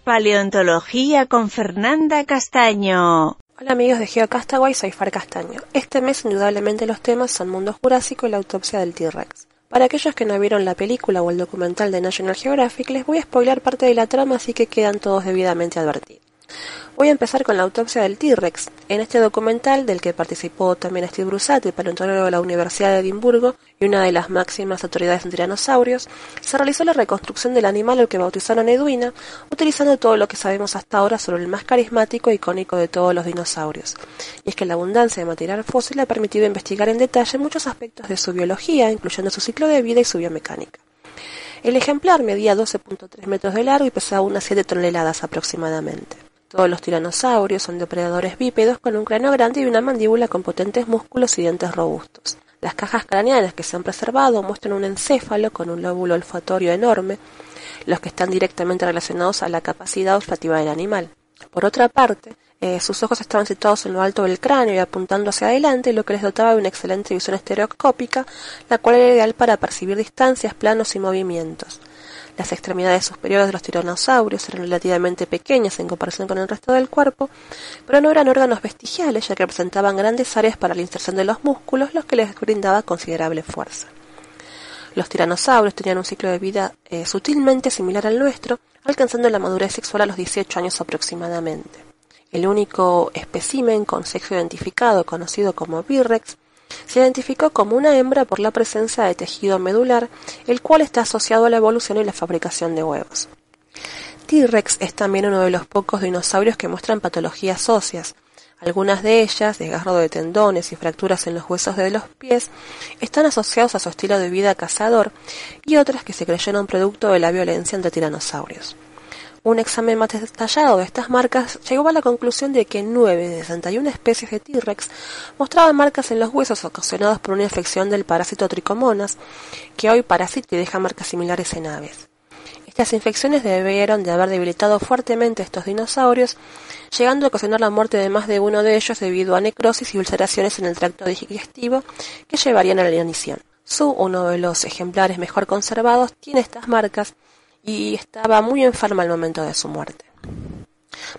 Paleontología con Fernanda Castaño. Hola amigos de GeoCastaway, soy Far Castaño. Este mes indudablemente los temas son Mundo Jurásico y la autopsia del T-Rex. Para aquellos que no vieron la película o el documental de National Geographic, les voy a spoilar parte de la trama así que quedan todos debidamente advertidos. Voy a empezar con la autopsia del T-Rex. En este documental, del que participó también Steve Brusati, paleontólogo de la Universidad de Edimburgo y una de las máximas autoridades en tiranosaurios, se realizó la reconstrucción del animal al que bautizaron Edwina, utilizando todo lo que sabemos hasta ahora sobre el más carismático e icónico de todos los dinosaurios. Y es que la abundancia de material fósil ha permitido investigar en detalle muchos aspectos de su biología, incluyendo su ciclo de vida y su biomecánica. El ejemplar medía 12.3 metros de largo y pesaba unas 7 toneladas aproximadamente. Todos los tiranosaurios son depredadores bípedos con un cráneo grande y una mandíbula con potentes músculos y dientes robustos. Las cajas craneanas que se han preservado muestran un encéfalo con un lóbulo olfatorio enorme, los que están directamente relacionados a la capacidad olfativa del animal. Por otra parte, eh, sus ojos estaban situados en lo alto del cráneo y apuntando hacia adelante, lo que les dotaba de una excelente visión estereoscópica, la cual era ideal para percibir distancias, planos y movimientos. Las extremidades superiores de los tiranosaurios eran relativamente pequeñas en comparación con el resto del cuerpo, pero no eran órganos vestigiales ya que representaban grandes áreas para la inserción de los músculos, los que les brindaba considerable fuerza. Los tiranosaurios tenían un ciclo de vida eh, sutilmente similar al nuestro, alcanzando la madurez sexual a los 18 años aproximadamente. El único espécimen con sexo identificado, conocido como Birrex, se identificó como una hembra por la presencia de tejido medular, el cual está asociado a la evolución y la fabricación de huevos. T-Rex es también uno de los pocos dinosaurios que muestran patologías óseas. Algunas de ellas, desgarro de tendones y fracturas en los huesos de los pies, están asociados a su estilo de vida cazador y otras que se creyeron producto de la violencia entre tiranosaurios. Un examen más detallado de estas marcas llegó a la conclusión de que 9 de 61 especies de T-Rex mostraban marcas en los huesos ocasionadas por una infección del parásito Trichomonas, que hoy parasita y deja marcas similares en aves. Estas infecciones debieron de haber debilitado fuertemente a estos dinosaurios, llegando a ocasionar la muerte de más de uno de ellos debido a necrosis y ulceraciones en el tracto digestivo que llevarían a la inanición. Su, uno de los ejemplares mejor conservados, tiene estas marcas y estaba muy enferma al momento de su muerte.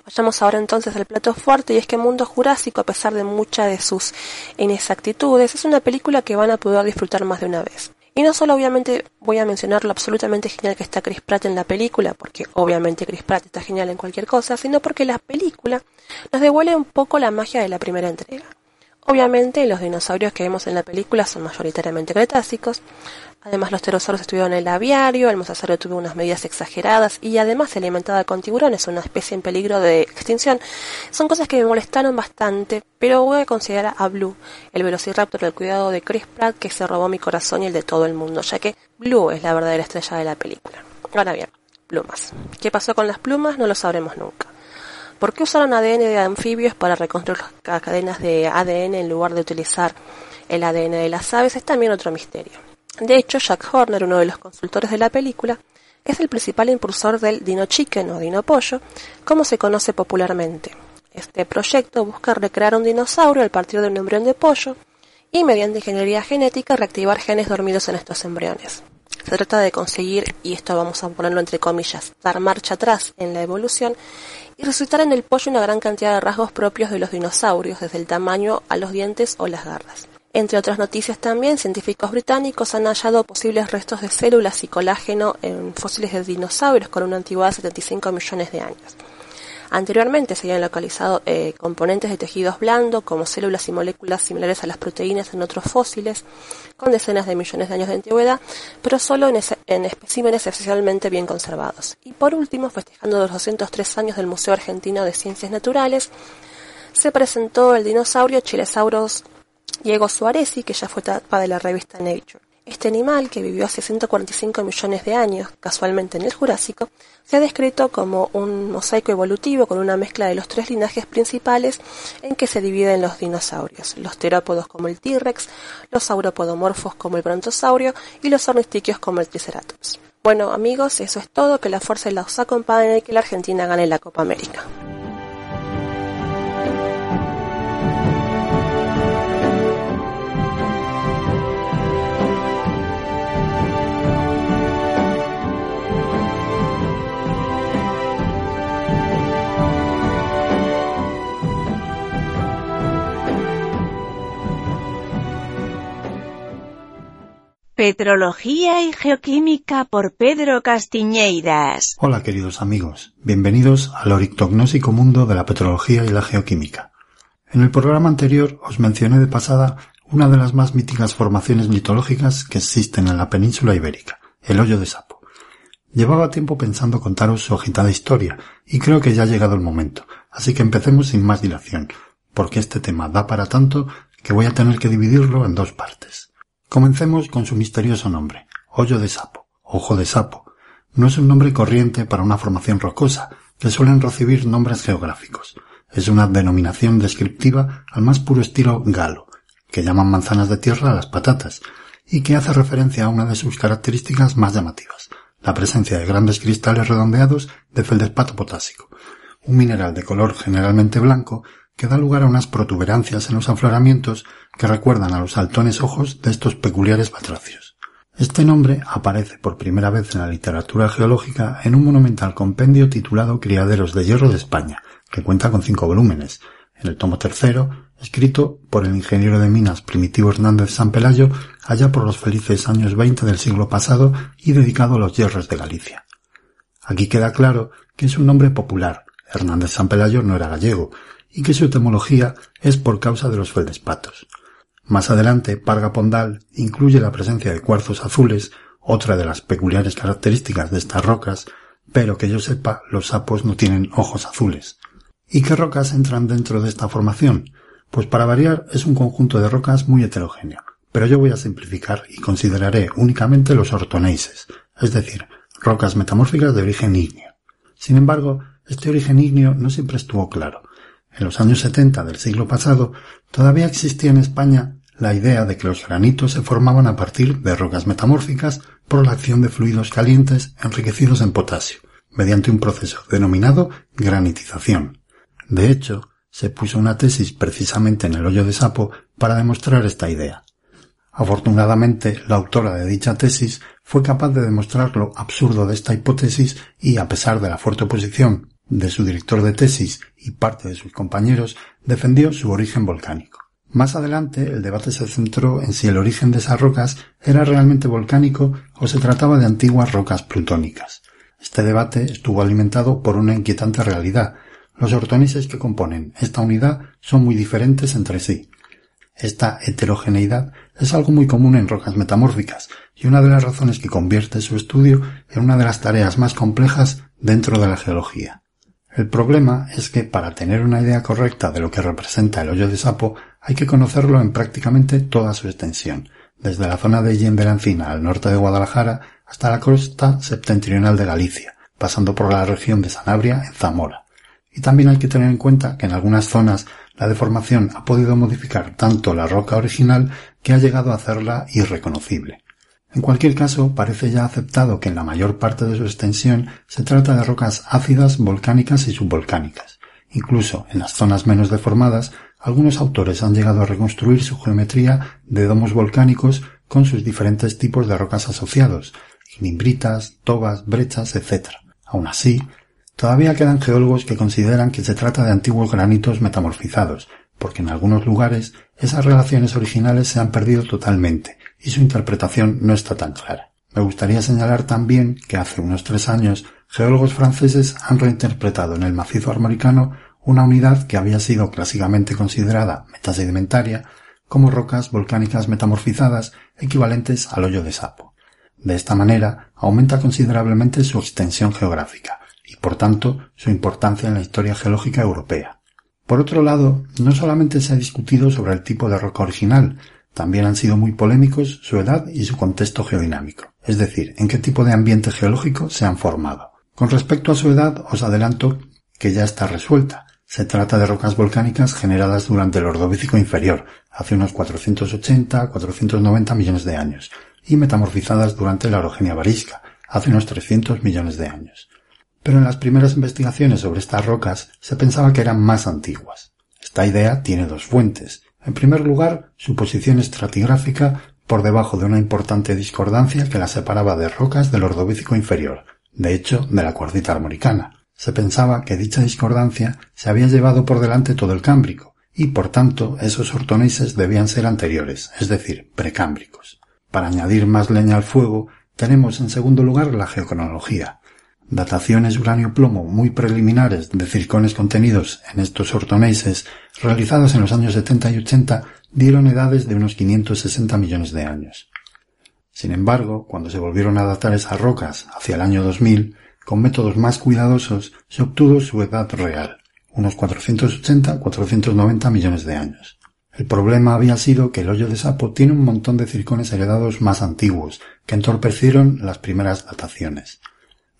Vayamos ahora entonces al plato fuerte y es que Mundo Jurásico, a pesar de muchas de sus inexactitudes, es una película que van a poder disfrutar más de una vez. Y no solo obviamente voy a mencionar lo absolutamente genial que está Chris Pratt en la película, porque obviamente Chris Pratt está genial en cualquier cosa, sino porque la película nos devuelve un poco la magia de la primera entrega. Obviamente los dinosaurios que vemos en la película son mayoritariamente cretácicos, Además, los pterosaurios estuvieron en el aviario, el mosasaurio tuvo unas medidas exageradas y además se alimentaba con tiburones, una especie en peligro de extinción. Son cosas que me molestaron bastante, pero voy a considerar a Blue, el velociraptor del cuidado de Chris Pratt, que se robó mi corazón y el de todo el mundo, ya que Blue es la verdadera estrella de la película. Ahora bien, plumas. ¿Qué pasó con las plumas? No lo sabremos nunca. ¿Por qué usaron ADN de anfibios para reconstruir las cadenas de ADN en lugar de utilizar el ADN de las aves? Es también otro misterio. De hecho, Jack Horner, uno de los consultores de la película, es el principal impulsor del Dino Chicken o Dino Pollo, como se conoce popularmente. Este proyecto busca recrear un dinosaurio al partir de un embrión de pollo y mediante ingeniería genética reactivar genes dormidos en estos embriones. Se trata de conseguir, y esto vamos a ponerlo entre comillas, dar marcha atrás en la evolución y resucitar en el pollo una gran cantidad de rasgos propios de los dinosaurios, desde el tamaño a los dientes o las garras. Entre otras noticias también, científicos británicos han hallado posibles restos de células y colágeno en fósiles de dinosaurios con una antigüedad de 75 millones de años. Anteriormente se habían localizado eh, componentes de tejidos blandos como células y moléculas similares a las proteínas en otros fósiles con decenas de millones de años de antigüedad, pero solo en, en especímenes especialmente bien conservados. Y por último, festejando los 203 años del Museo Argentino de Ciencias Naturales, se presentó el dinosaurio Chilesaurus Diego Suarezzi, que ya fue tapa de la revista Nature. Este animal, que vivió hace 145 millones de años, casualmente en el Jurásico, se ha descrito como un mosaico evolutivo con una mezcla de los tres linajes principales en que se dividen los dinosaurios, los terópodos como el T-Rex, los sauropodomorfos como el brontosaurio y los ornistiquios como el Triceratops. Bueno amigos, eso es todo, que la fuerza los acompañe y que la Argentina gane la Copa América. Petrología y Geoquímica por Pedro Castiñeiras. Hola queridos amigos, bienvenidos al orictognósico mundo de la petrología y la geoquímica. En el programa anterior os mencioné de pasada una de las más míticas formaciones mitológicas que existen en la península ibérica, el hoyo de sapo. Llevaba tiempo pensando contaros su agitada historia, y creo que ya ha llegado el momento, así que empecemos sin más dilación, porque este tema da para tanto que voy a tener que dividirlo en dos partes. Comencemos con su misterioso nombre, hoyo de sapo, ojo de sapo. No es un nombre corriente para una formación rocosa, que suelen recibir nombres geográficos. Es una denominación descriptiva al más puro estilo galo, que llaman manzanas de tierra a las patatas, y que hace referencia a una de sus características más llamativas, la presencia de grandes cristales redondeados de feldespato potásico, un mineral de color generalmente blanco que da lugar a unas protuberancias en los afloramientos que recuerdan a los saltones ojos de estos peculiares batracios. Este nombre aparece por primera vez en la literatura geológica en un monumental compendio titulado Criaderos de Hierro de España, que cuenta con cinco volúmenes, en el tomo tercero, escrito por el ingeniero de minas Primitivo Hernández San Pelayo allá por los felices años 20 del siglo pasado y dedicado a los hierros de Galicia. Aquí queda claro que es un nombre popular. Hernández San Pelayo no era gallego, y que su etimología es por causa de los feldespatos. Más adelante, Parga Pondal incluye la presencia de cuarzos azules, otra de las peculiares características de estas rocas, pero que yo sepa, los sapos no tienen ojos azules. ¿Y qué rocas entran dentro de esta formación? Pues para variar es un conjunto de rocas muy heterogéneo, pero yo voy a simplificar y consideraré únicamente los ortoneises, es decir, rocas metamórficas de origen ígneo. Sin embargo, este origen ígneo no siempre estuvo claro, en los años 70 del siglo pasado, todavía existía en España la idea de que los granitos se formaban a partir de rocas metamórficas por la acción de fluidos calientes enriquecidos en potasio, mediante un proceso denominado granitización. De hecho, se puso una tesis precisamente en el hoyo de sapo para demostrar esta idea. Afortunadamente, la autora de dicha tesis fue capaz de demostrar lo absurdo de esta hipótesis y, a pesar de la fuerte oposición de su director de tesis y parte de sus compañeros, defendió su origen volcánico. Más adelante, el debate se centró en si el origen de esas rocas era realmente volcánico o se trataba de antiguas rocas plutónicas. Este debate estuvo alimentado por una inquietante realidad. Los ortonises que componen esta unidad son muy diferentes entre sí. Esta heterogeneidad es algo muy común en rocas metamórficas y una de las razones que convierte su estudio en una de las tareas más complejas dentro de la geología. El problema es que para tener una idea correcta de lo que representa el hoyo de sapo hay que conocerlo en prácticamente toda su extensión, desde la zona de Encina al norte de Guadalajara hasta la costa septentrional de Galicia, pasando por la región de Sanabria en Zamora. Y también hay que tener en cuenta que en algunas zonas la deformación ha podido modificar tanto la roca original que ha llegado a hacerla irreconocible. En cualquier caso, parece ya aceptado que en la mayor parte de su extensión se trata de rocas ácidas, volcánicas y subvolcánicas. Incluso en las zonas menos deformadas, algunos autores han llegado a reconstruir su geometría de domos volcánicos con sus diferentes tipos de rocas asociados, ignimbritas, tobas, brechas, etc. Aún así, todavía quedan geólogos que consideran que se trata de antiguos granitos metamorfizados, porque en algunos lugares esas relaciones originales se han perdido totalmente y su interpretación no está tan clara. Me gustaría señalar también que hace unos tres años geólogos franceses han reinterpretado en el macizo armoricano una unidad que había sido clásicamente considerada metasedimentaria como rocas volcánicas metamorfizadas equivalentes al hoyo de sapo. De esta manera aumenta considerablemente su extensión geográfica y por tanto su importancia en la historia geológica europea. Por otro lado, no solamente se ha discutido sobre el tipo de roca original, también han sido muy polémicos su edad y su contexto geodinámico, es decir, en qué tipo de ambiente geológico se han formado. Con respecto a su edad, os adelanto que ya está resuelta. Se trata de rocas volcánicas generadas durante el Ordovícico inferior, hace unos 480-490 millones de años, y metamorfizadas durante la orogenia varisca, hace unos 300 millones de años. Pero en las primeras investigaciones sobre estas rocas se pensaba que eran más antiguas. Esta idea tiene dos fuentes. En primer lugar, su posición estratigráfica por debajo de una importante discordancia que la separaba de rocas del Ordovícico inferior, de hecho, de la cuarcita armoricana. Se pensaba que dicha discordancia se había llevado por delante todo el Cámbrico, y por tanto esos ortoneses debían ser anteriores, es decir, precámbricos. Para añadir más leña al fuego, tenemos en segundo lugar la geocronología. Dataciones uranio-plomo muy preliminares de circones contenidos en estos ortoneises, realizadas en los años 70 y 80, dieron edades de unos 560 millones de años. Sin embargo, cuando se volvieron a datar esas rocas hacia el año 2000, con métodos más cuidadosos, se obtuvo su edad real, unos 480-490 millones de años. El problema había sido que el hoyo de sapo tiene un montón de circones heredados más antiguos, que entorpecieron las primeras dataciones.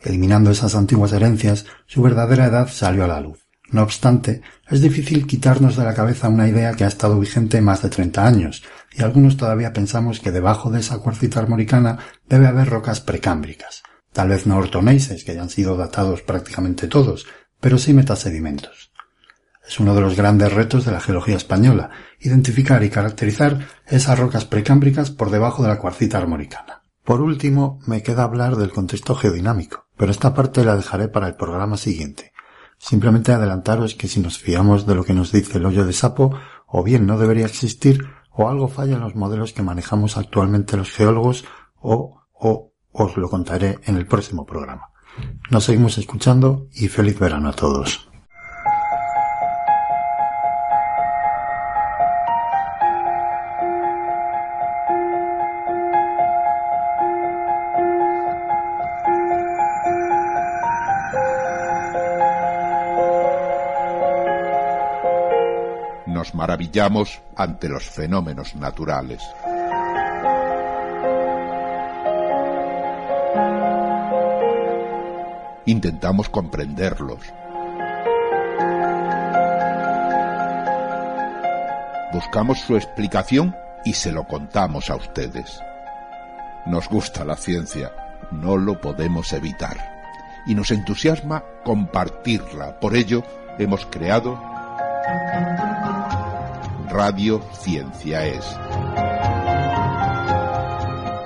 Eliminando esas antiguas herencias, su verdadera edad salió a la luz. No obstante, es difícil quitarnos de la cabeza una idea que ha estado vigente más de 30 años, y algunos todavía pensamos que debajo de esa cuarcita armoricana debe haber rocas precámbricas. Tal vez no ortoneises, que hayan sido datados prácticamente todos, pero sí metasedimentos. Es uno de los grandes retos de la geología española, identificar y caracterizar esas rocas precámbricas por debajo de la cuarcita armoricana. Por último, me queda hablar del contexto geodinámico, pero esta parte la dejaré para el programa siguiente. Simplemente adelantaros que si nos fiamos de lo que nos dice el hoyo de sapo, o bien no debería existir, o algo falla en los modelos que manejamos actualmente los geólogos, o, o os lo contaré en el próximo programa. Nos seguimos escuchando y feliz verano a todos. Maravillamos ante los fenómenos naturales. Intentamos comprenderlos. Buscamos su explicación y se lo contamos a ustedes. Nos gusta la ciencia, no lo podemos evitar. Y nos entusiasma compartirla. Por ello hemos creado Radio Ciencia Es.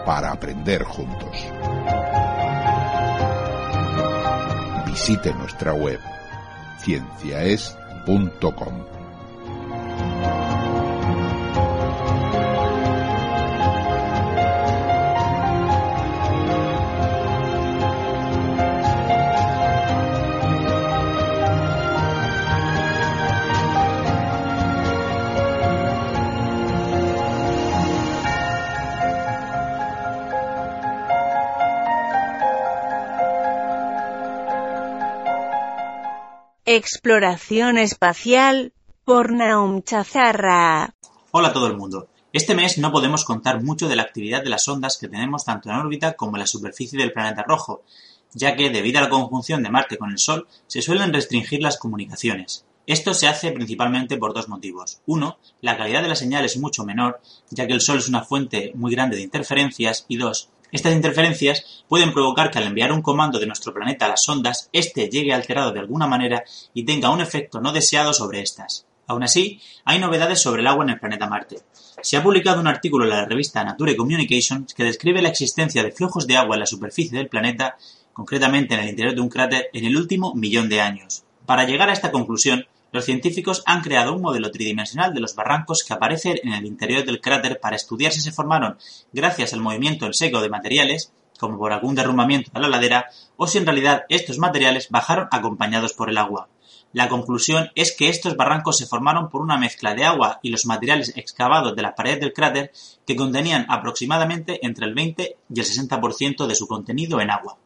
Para aprender juntos. Visite nuestra web cienciaes.com. Exploración espacial por Naum Chazarra. Hola a todo el mundo. Este mes no podemos contar mucho de la actividad de las ondas que tenemos tanto en órbita como en la superficie del planeta rojo, ya que debido a la conjunción de Marte con el Sol se suelen restringir las comunicaciones. Esto se hace principalmente por dos motivos. Uno, la calidad de la señal es mucho menor, ya que el Sol es una fuente muy grande de interferencias, y dos, estas interferencias pueden provocar que al enviar un comando de nuestro planeta a las ondas, éste llegue alterado de alguna manera y tenga un efecto no deseado sobre estas. Aún así, hay novedades sobre el agua en el planeta Marte. Se ha publicado un artículo en la revista Nature Communications que describe la existencia de flujos de agua en la superficie del planeta, concretamente en el interior de un cráter, en el último millón de años. Para llegar a esta conclusión, los científicos han creado un modelo tridimensional de los barrancos que aparecen en el interior del cráter para estudiar si se formaron gracias al movimiento en seco de materiales, como por algún derrumbamiento de la ladera, o si en realidad estos materiales bajaron acompañados por el agua. La conclusión es que estos barrancos se formaron por una mezcla de agua y los materiales excavados de la pared del cráter que contenían aproximadamente entre el 20 y el 60% de su contenido en agua.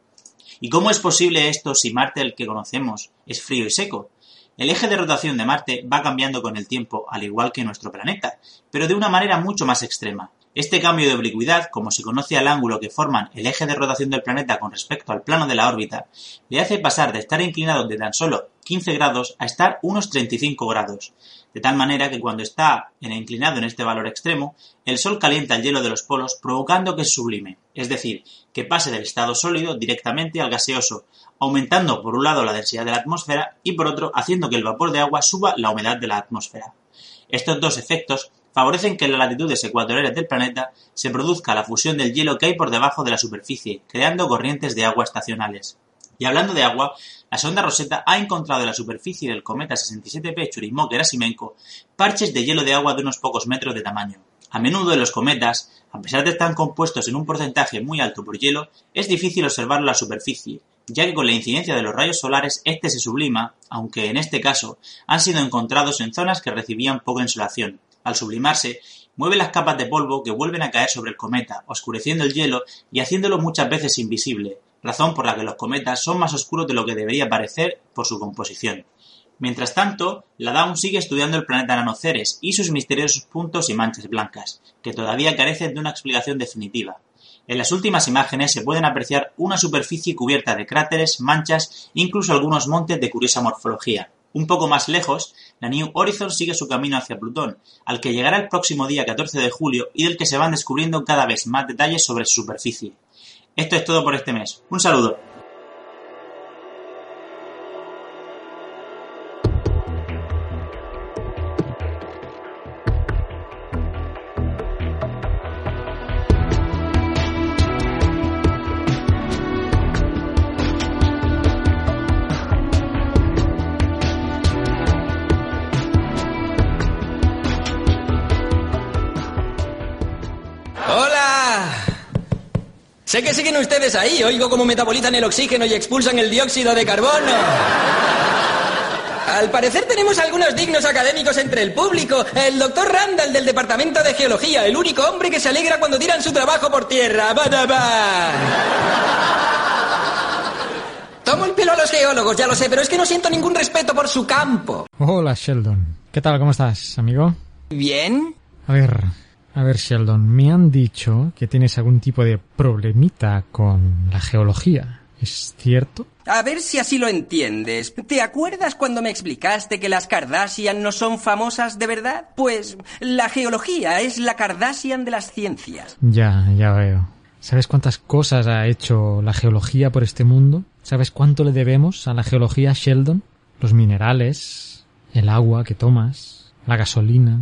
¿Y cómo es posible esto si Marte, el que conocemos, es frío y seco? El eje de rotación de Marte va cambiando con el tiempo, al igual que nuestro planeta, pero de una manera mucho más extrema. Este cambio de oblicuidad, como se conoce al ángulo que forman el eje de rotación del planeta con respecto al plano de la órbita, le hace pasar de estar inclinado de tan solo 15 grados a estar unos 35 grados, de tal manera que cuando está inclinado en este valor extremo, el Sol calienta el hielo de los polos provocando que sublime, es decir, que pase del estado sólido directamente al gaseoso, aumentando por un lado la densidad de la atmósfera y por otro haciendo que el vapor de agua suba la humedad de la atmósfera. Estos dos efectos favorecen que en las latitudes ecuatoriales del planeta se produzca la fusión del hielo que hay por debajo de la superficie, creando corrientes de agua estacionales. Y hablando de agua, la sonda Rosetta ha encontrado en la superficie del cometa 67P Churyumov-Gerasimenko parches de hielo de agua de unos pocos metros de tamaño. A menudo en los cometas, a pesar de estar compuestos en un porcentaje muy alto por hielo, es difícil observarlo la superficie, ya que con la incidencia de los rayos solares este se sublima, aunque en este caso han sido encontrados en zonas que recibían poca insolación. Al sublimarse, mueve las capas de polvo que vuelven a caer sobre el cometa, oscureciendo el hielo y haciéndolo muchas veces invisible, razón por la que los cometas son más oscuros de lo que debería parecer por su composición. Mientras tanto, la Dawn sigue estudiando el planeta Nanoceres y sus misteriosos puntos y manchas blancas, que todavía carecen de una explicación definitiva. En las últimas imágenes se pueden apreciar una superficie cubierta de cráteres, manchas e incluso algunos montes de curiosa morfología. Un poco más lejos, la New Horizon sigue su camino hacia Plutón, al que llegará el próximo día 14 de julio y del que se van descubriendo cada vez más detalles sobre su superficie. Esto es todo por este mes. Un saludo. Sé que siguen ustedes ahí. Oigo cómo metabolizan el oxígeno y expulsan el dióxido de carbono. Al parecer tenemos algunos dignos académicos entre el público. El doctor Randall del Departamento de Geología, el único hombre que se alegra cuando tiran su trabajo por tierra. ¡Badabá! Tomo el pelo a los geólogos, ya lo sé, pero es que no siento ningún respeto por su campo. Hola, Sheldon. ¿Qué tal? ¿Cómo estás, amigo? ¿Bien? A ver, a ver, Sheldon, me han dicho que tienes algún tipo de problemita con la geología. ¿Es cierto? A ver si así lo entiendes. ¿Te acuerdas cuando me explicaste que las Kardashian no son famosas de verdad? Pues la geología es la Kardashian de las ciencias. Ya, ya veo. ¿Sabes cuántas cosas ha hecho la geología por este mundo? ¿Sabes cuánto le debemos a la geología, Sheldon? Los minerales, el agua que tomas, la gasolina.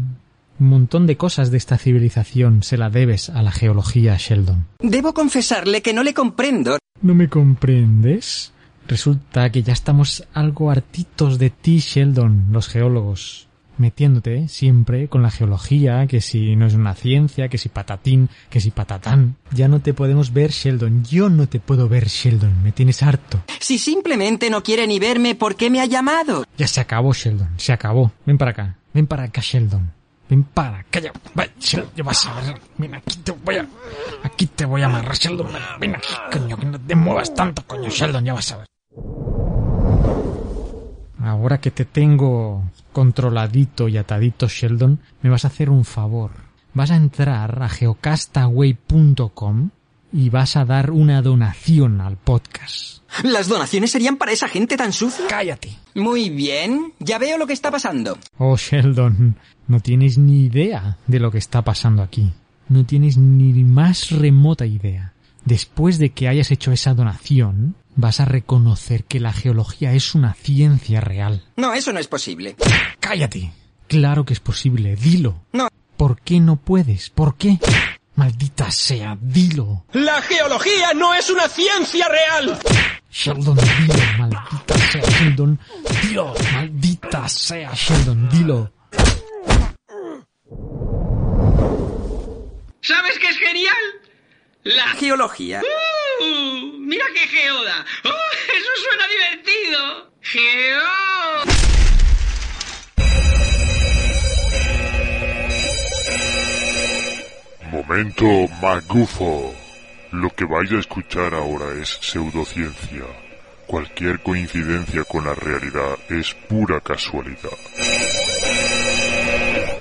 Un montón de cosas de esta civilización se la debes a la geología, Sheldon. Debo confesarle que no le comprendo. ¿No me comprendes? Resulta que ya estamos algo hartitos de ti, Sheldon, los geólogos. Metiéndote siempre con la geología, que si no es una ciencia, que si patatín, que si patatán. Ya no te podemos ver, Sheldon. Yo no te puedo ver, Sheldon. Me tienes harto. Si simplemente no quiere ni verme, ¿por qué me ha llamado? Ya se acabó, Sheldon. Se acabó. Ven para acá. Ven para acá, Sheldon. Ven para acá. Ya, ya vas a ver. Ven aquí te voy a... Aquí te voy a amarrar, Sheldon. Ven aquí, coño. Que no te muevas tanto, coño, Sheldon. Ya vas a ver. Ahora que te tengo controladito y atadito, Sheldon, me vas a hacer un favor. Vas a entrar a geocastaway.com y vas a dar una donación al podcast. ¿Las donaciones serían para esa gente tan sucia? Cállate. Muy bien, ya veo lo que está pasando. Oh, Sheldon, no tienes ni idea de lo que está pasando aquí. No tienes ni más remota idea. Después de que hayas hecho esa donación, vas a reconocer que la geología es una ciencia real. No, eso no es posible. Cállate. Claro que es posible, dilo. No. ¿Por qué no puedes? ¿Por qué? Maldita sea, dilo. La geología no es una ciencia real. Sheldon, dilo, maldita sea, Sheldon. Dilo, maldita sea, Sheldon, dilo. ¿Sabes qué es genial? La geología. ¡Uh! ¡Mira qué geoda! ¡Oh, eso suena divertido! ¡Geo! Momento magufo. Lo que vais a escuchar ahora es pseudociencia. Cualquier coincidencia con la realidad es pura casualidad.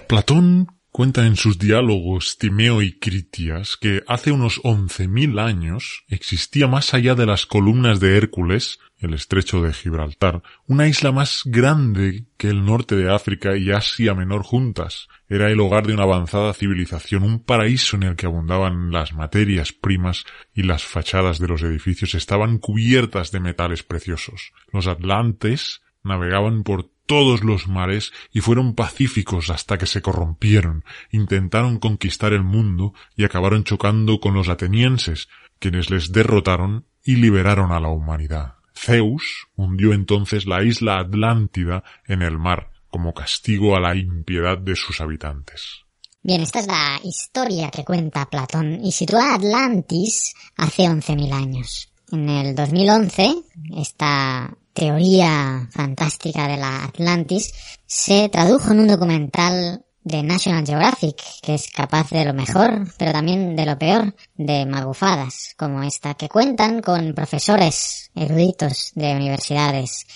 Platón cuenta en sus diálogos Timeo y Critias que hace unos 11.000 años existía más allá de las columnas de Hércules, el estrecho de Gibraltar, una isla más grande que el norte de África y Asia Menor juntas. Era el hogar de una avanzada civilización, un paraíso en el que abundaban las materias primas y las fachadas de los edificios estaban cubiertas de metales preciosos. Los atlantes navegaban por todos los mares y fueron pacíficos hasta que se corrompieron, intentaron conquistar el mundo y acabaron chocando con los atenienses, quienes les derrotaron y liberaron a la humanidad. Zeus hundió entonces la isla Atlántida en el mar como castigo a la impiedad de sus habitantes. Bien, esta es la historia que cuenta Platón y sitúa Atlantis hace 11.000 años. En el 2011, esta teoría fantástica de la Atlantis se tradujo en un documental de National Geographic, que es capaz de lo mejor, pero también de lo peor, de magufadas, como esta, que cuentan con profesores eruditos de universidades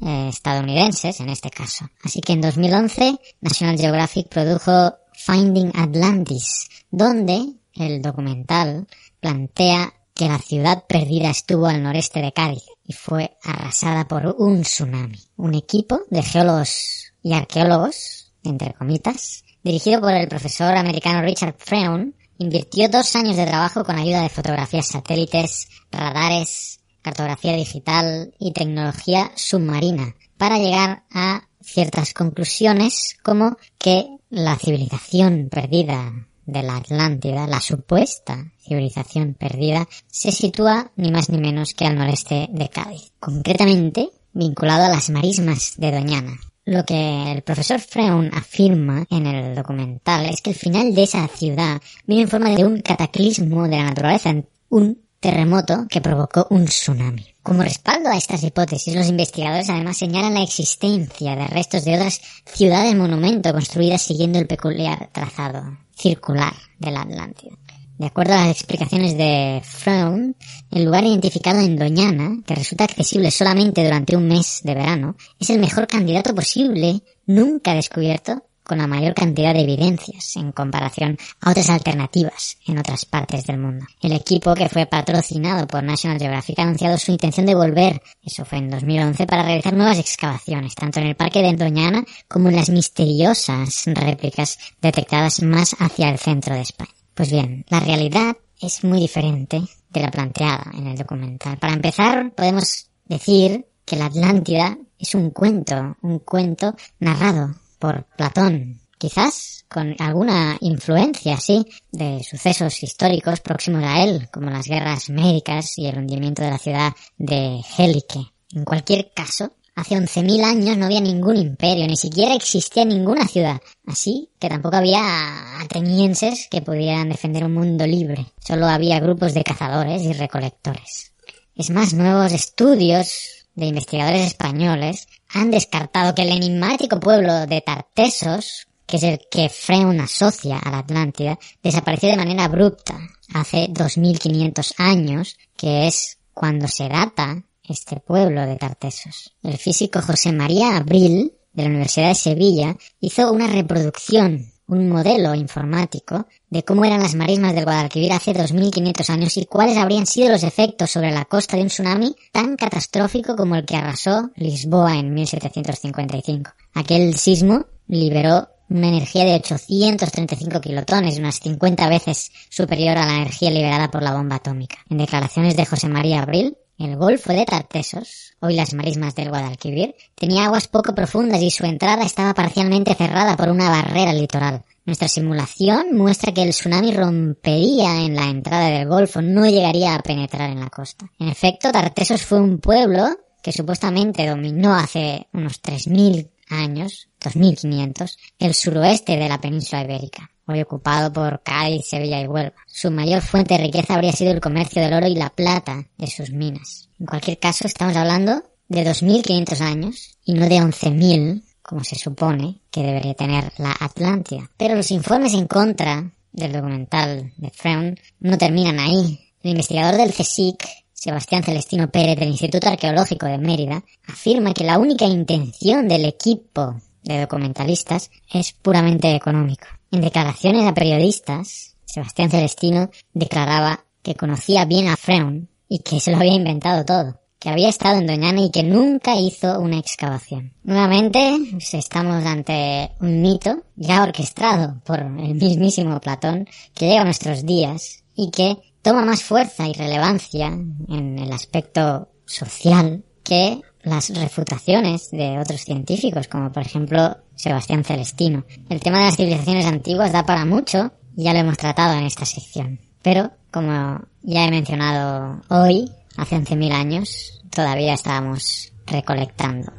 eh, estadounidenses, en este caso. Así que en 2011, National Geographic produjo Finding Atlantis, donde el documental plantea que la ciudad perdida estuvo al noreste de Cádiz y fue arrasada por un tsunami. Un equipo de geólogos y arqueólogos, entre comitas, dirigido por el profesor americano Richard Freun, invirtió dos años de trabajo con ayuda de fotografías satélites, radares, cartografía digital y tecnología submarina para llegar a ciertas conclusiones como que la civilización perdida de la Atlántida, la supuesta civilización perdida, se sitúa ni más ni menos que al noreste de Cádiz, concretamente vinculado a las marismas de Doñana. Lo que el profesor Freun afirma en el documental es que el final de esa ciudad vino en forma de un cataclismo de la naturaleza, un terremoto que provocó un tsunami. Como respaldo a estas hipótesis, los investigadores además señalan la existencia de restos de otras ciudades monumento construidas siguiendo el peculiar trazado circular de la Atlántida. De acuerdo a las explicaciones de Freund, el lugar identificado en Doñana, que resulta accesible solamente durante un mes de verano, es el mejor candidato posible nunca descubierto con la mayor cantidad de evidencias en comparación a otras alternativas en otras partes del mundo. El equipo que fue patrocinado por National Geographic ha anunciado su intención de volver, eso fue en 2011, para realizar nuevas excavaciones, tanto en el parque de Doñana como en las misteriosas réplicas detectadas más hacia el centro de España. Pues bien, la realidad es muy diferente de la planteada en el documental. Para empezar, podemos decir que la Atlántida es un cuento, un cuento narrado por Platón, quizás con alguna influencia, sí, de sucesos históricos próximos a él, como las guerras médicas y el hundimiento de la ciudad de Helike. En cualquier caso, hace 11.000 años no había ningún imperio, ni siquiera existía ninguna ciudad, así que tampoco había atenienses que pudieran defender un mundo libre, solo había grupos de cazadores y recolectores. Es más, nuevos estudios de investigadores españoles han descartado que el enigmático pueblo de Tartesos, que es el que Freun asocia a la Atlántida, desapareció de manera abrupta hace 2500 años, que es cuando se data este pueblo de Tartesos. El físico José María Abril, de la Universidad de Sevilla, hizo una reproducción un modelo informático de cómo eran las marismas del Guadalquivir hace 2500 años y cuáles habrían sido los efectos sobre la costa de un tsunami tan catastrófico como el que arrasó Lisboa en 1755. Aquel sismo liberó una energía de 835 kilotones, unas 50 veces superior a la energía liberada por la bomba atómica. En declaraciones de José María Abril, el Golfo de Tartesos, hoy las marismas del Guadalquivir, tenía aguas poco profundas y su entrada estaba parcialmente cerrada por una barrera litoral. Nuestra simulación muestra que el tsunami rompería en la entrada del Golfo, no llegaría a penetrar en la costa. En efecto, Tartesos fue un pueblo que supuestamente dominó hace unos 3.000 años, 2.500, el suroeste de la península ibérica hoy ocupado por Cádiz, Sevilla y Huelva. Su mayor fuente de riqueza habría sido el comercio del oro y la plata de sus minas. En cualquier caso, estamos hablando de 2.500 años y no de 11.000, como se supone que debería tener la Atlántida. Pero los informes en contra del documental de Freund no terminan ahí. El investigador del CSIC, Sebastián Celestino Pérez del Instituto Arqueológico de Mérida, afirma que la única intención del equipo de documentalistas es puramente económico. En declaraciones a periodistas, Sebastián Celestino declaraba que conocía bien a Freun y que se lo había inventado todo, que había estado en Doñana y que nunca hizo una excavación. Nuevamente, estamos ante un mito ya orquestado por el mismísimo Platón que llega a nuestros días y que toma más fuerza y relevancia en el aspecto social que las refutaciones de otros científicos, como por ejemplo Sebastián Celestino. El tema de las civilizaciones antiguas da para mucho, ya lo hemos tratado en esta sección. Pero, como ya he mencionado hoy, hace 11.000 años, todavía estábamos recolectando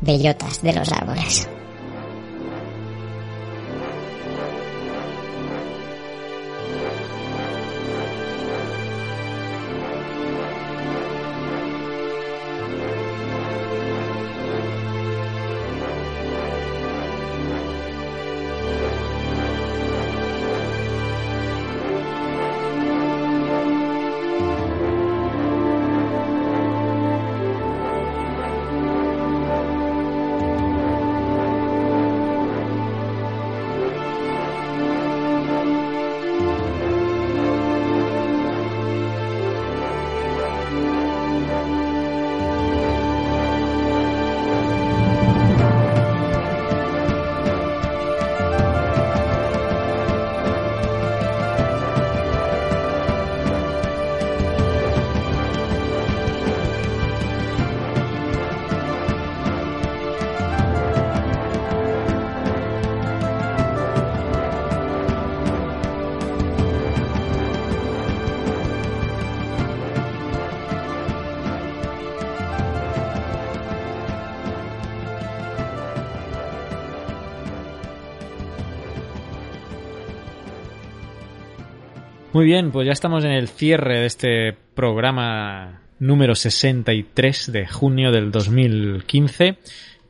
bellotas de los árboles. Muy bien, pues ya estamos en el cierre de este programa número 63 de junio del 2015.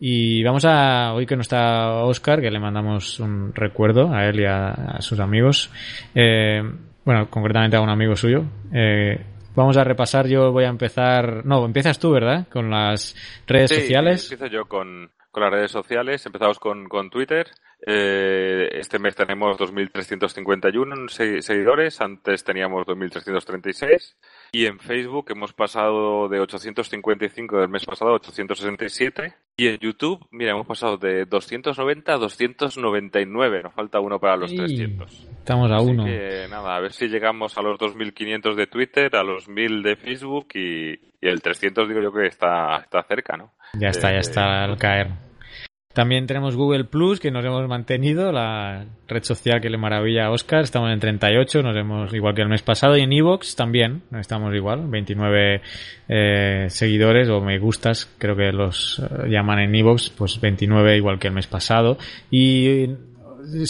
Y vamos a, hoy que no está Oscar, que le mandamos un recuerdo a él y a, a sus amigos, eh, bueno, concretamente a un amigo suyo. Eh, vamos a repasar, yo voy a empezar, no, empiezas tú, ¿verdad? Con las redes Sí, sociales. Empiezo yo con, con las redes sociales. Empezamos con, con Twitter. Eh, este mes tenemos 2.351 se- seguidores. Antes teníamos 2.336. Y en Facebook hemos pasado de 855 del mes pasado a 867. Y en YouTube, mira, hemos pasado de 290 a 299. Nos falta uno para los Sí. 300. Estamos a Así uno. que nada, a ver si llegamos a los 2.500 de Twitter, a los 1.000 de Facebook y, y el 300 digo yo que está, está cerca, ¿no? Ya está, ya Eh, está al caer. También tenemos Google Plus, que nos hemos mantenido, la red social que le maravilla a Oscar. Estamos en 38, nos hemos igual que el mes pasado. Y en Evox también, estamos igual, 29 eh, seguidores o me gustas, creo que los eh, llaman en Evox, pues 29 igual que el mes pasado. Y eh,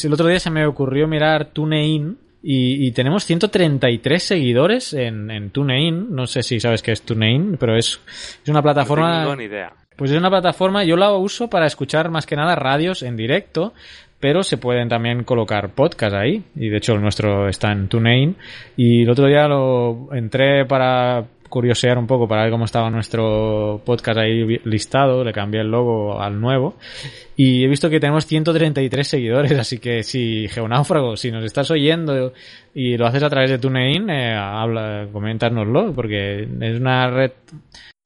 el otro día se me ocurrió mirar TuneIn. Y, y tenemos 133 seguidores en, en TuneIn. No sé si sabes qué es TuneIn, pero es, es una plataforma. No tengo ni idea. Pues es una plataforma, yo la uso para escuchar más que nada radios en directo, pero se pueden también colocar podcasts ahí. Y de hecho el nuestro está en TuneIn. Y el otro día lo entré para curiosear un poco para ver cómo estaba nuestro podcast ahí listado, le cambié el logo al nuevo y he visto que tenemos 133 seguidores, así que si Geonáufrago, si nos estás oyendo y lo haces a través de TuneIn, eh, habla, coméntanoslo, porque es una red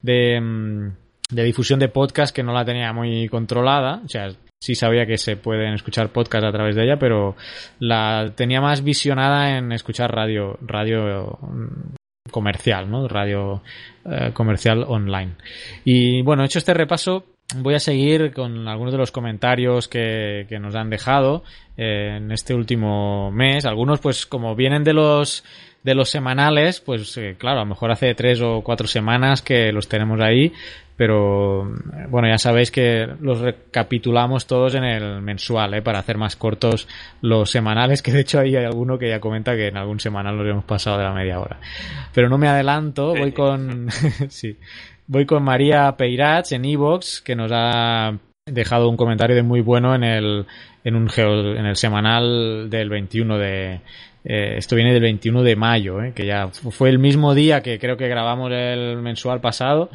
de, mm, de difusión de podcast que no la tenía muy controlada. O sea, sí sabía que se pueden escuchar podcast a través de ella, pero la tenía más visionada en escuchar radio, radio mm, comercial, ¿no? Radio eh, comercial online. Y bueno, hecho este repaso, voy a seguir con algunos de los comentarios que, que nos han dejado eh, en este último mes. Algunos, pues, como vienen de los de los semanales, pues eh, claro, a lo mejor hace tres o cuatro semanas que los tenemos ahí, pero eh, bueno, ya sabéis que los recapitulamos todos en el mensual, ¿eh? para hacer más cortos los semanales, que de hecho ahí hay alguno que ya comenta que en algún semanal nos hemos pasado de la media hora. Pero no me adelanto, voy con sí, voy con María Peirats en Evox, que nos ha dejado un comentario de muy bueno en el en un geo- en el semanal del 21 de eh, esto viene del 21 de mayo, eh, que ya fu- fue el mismo día que creo que grabamos el mensual pasado.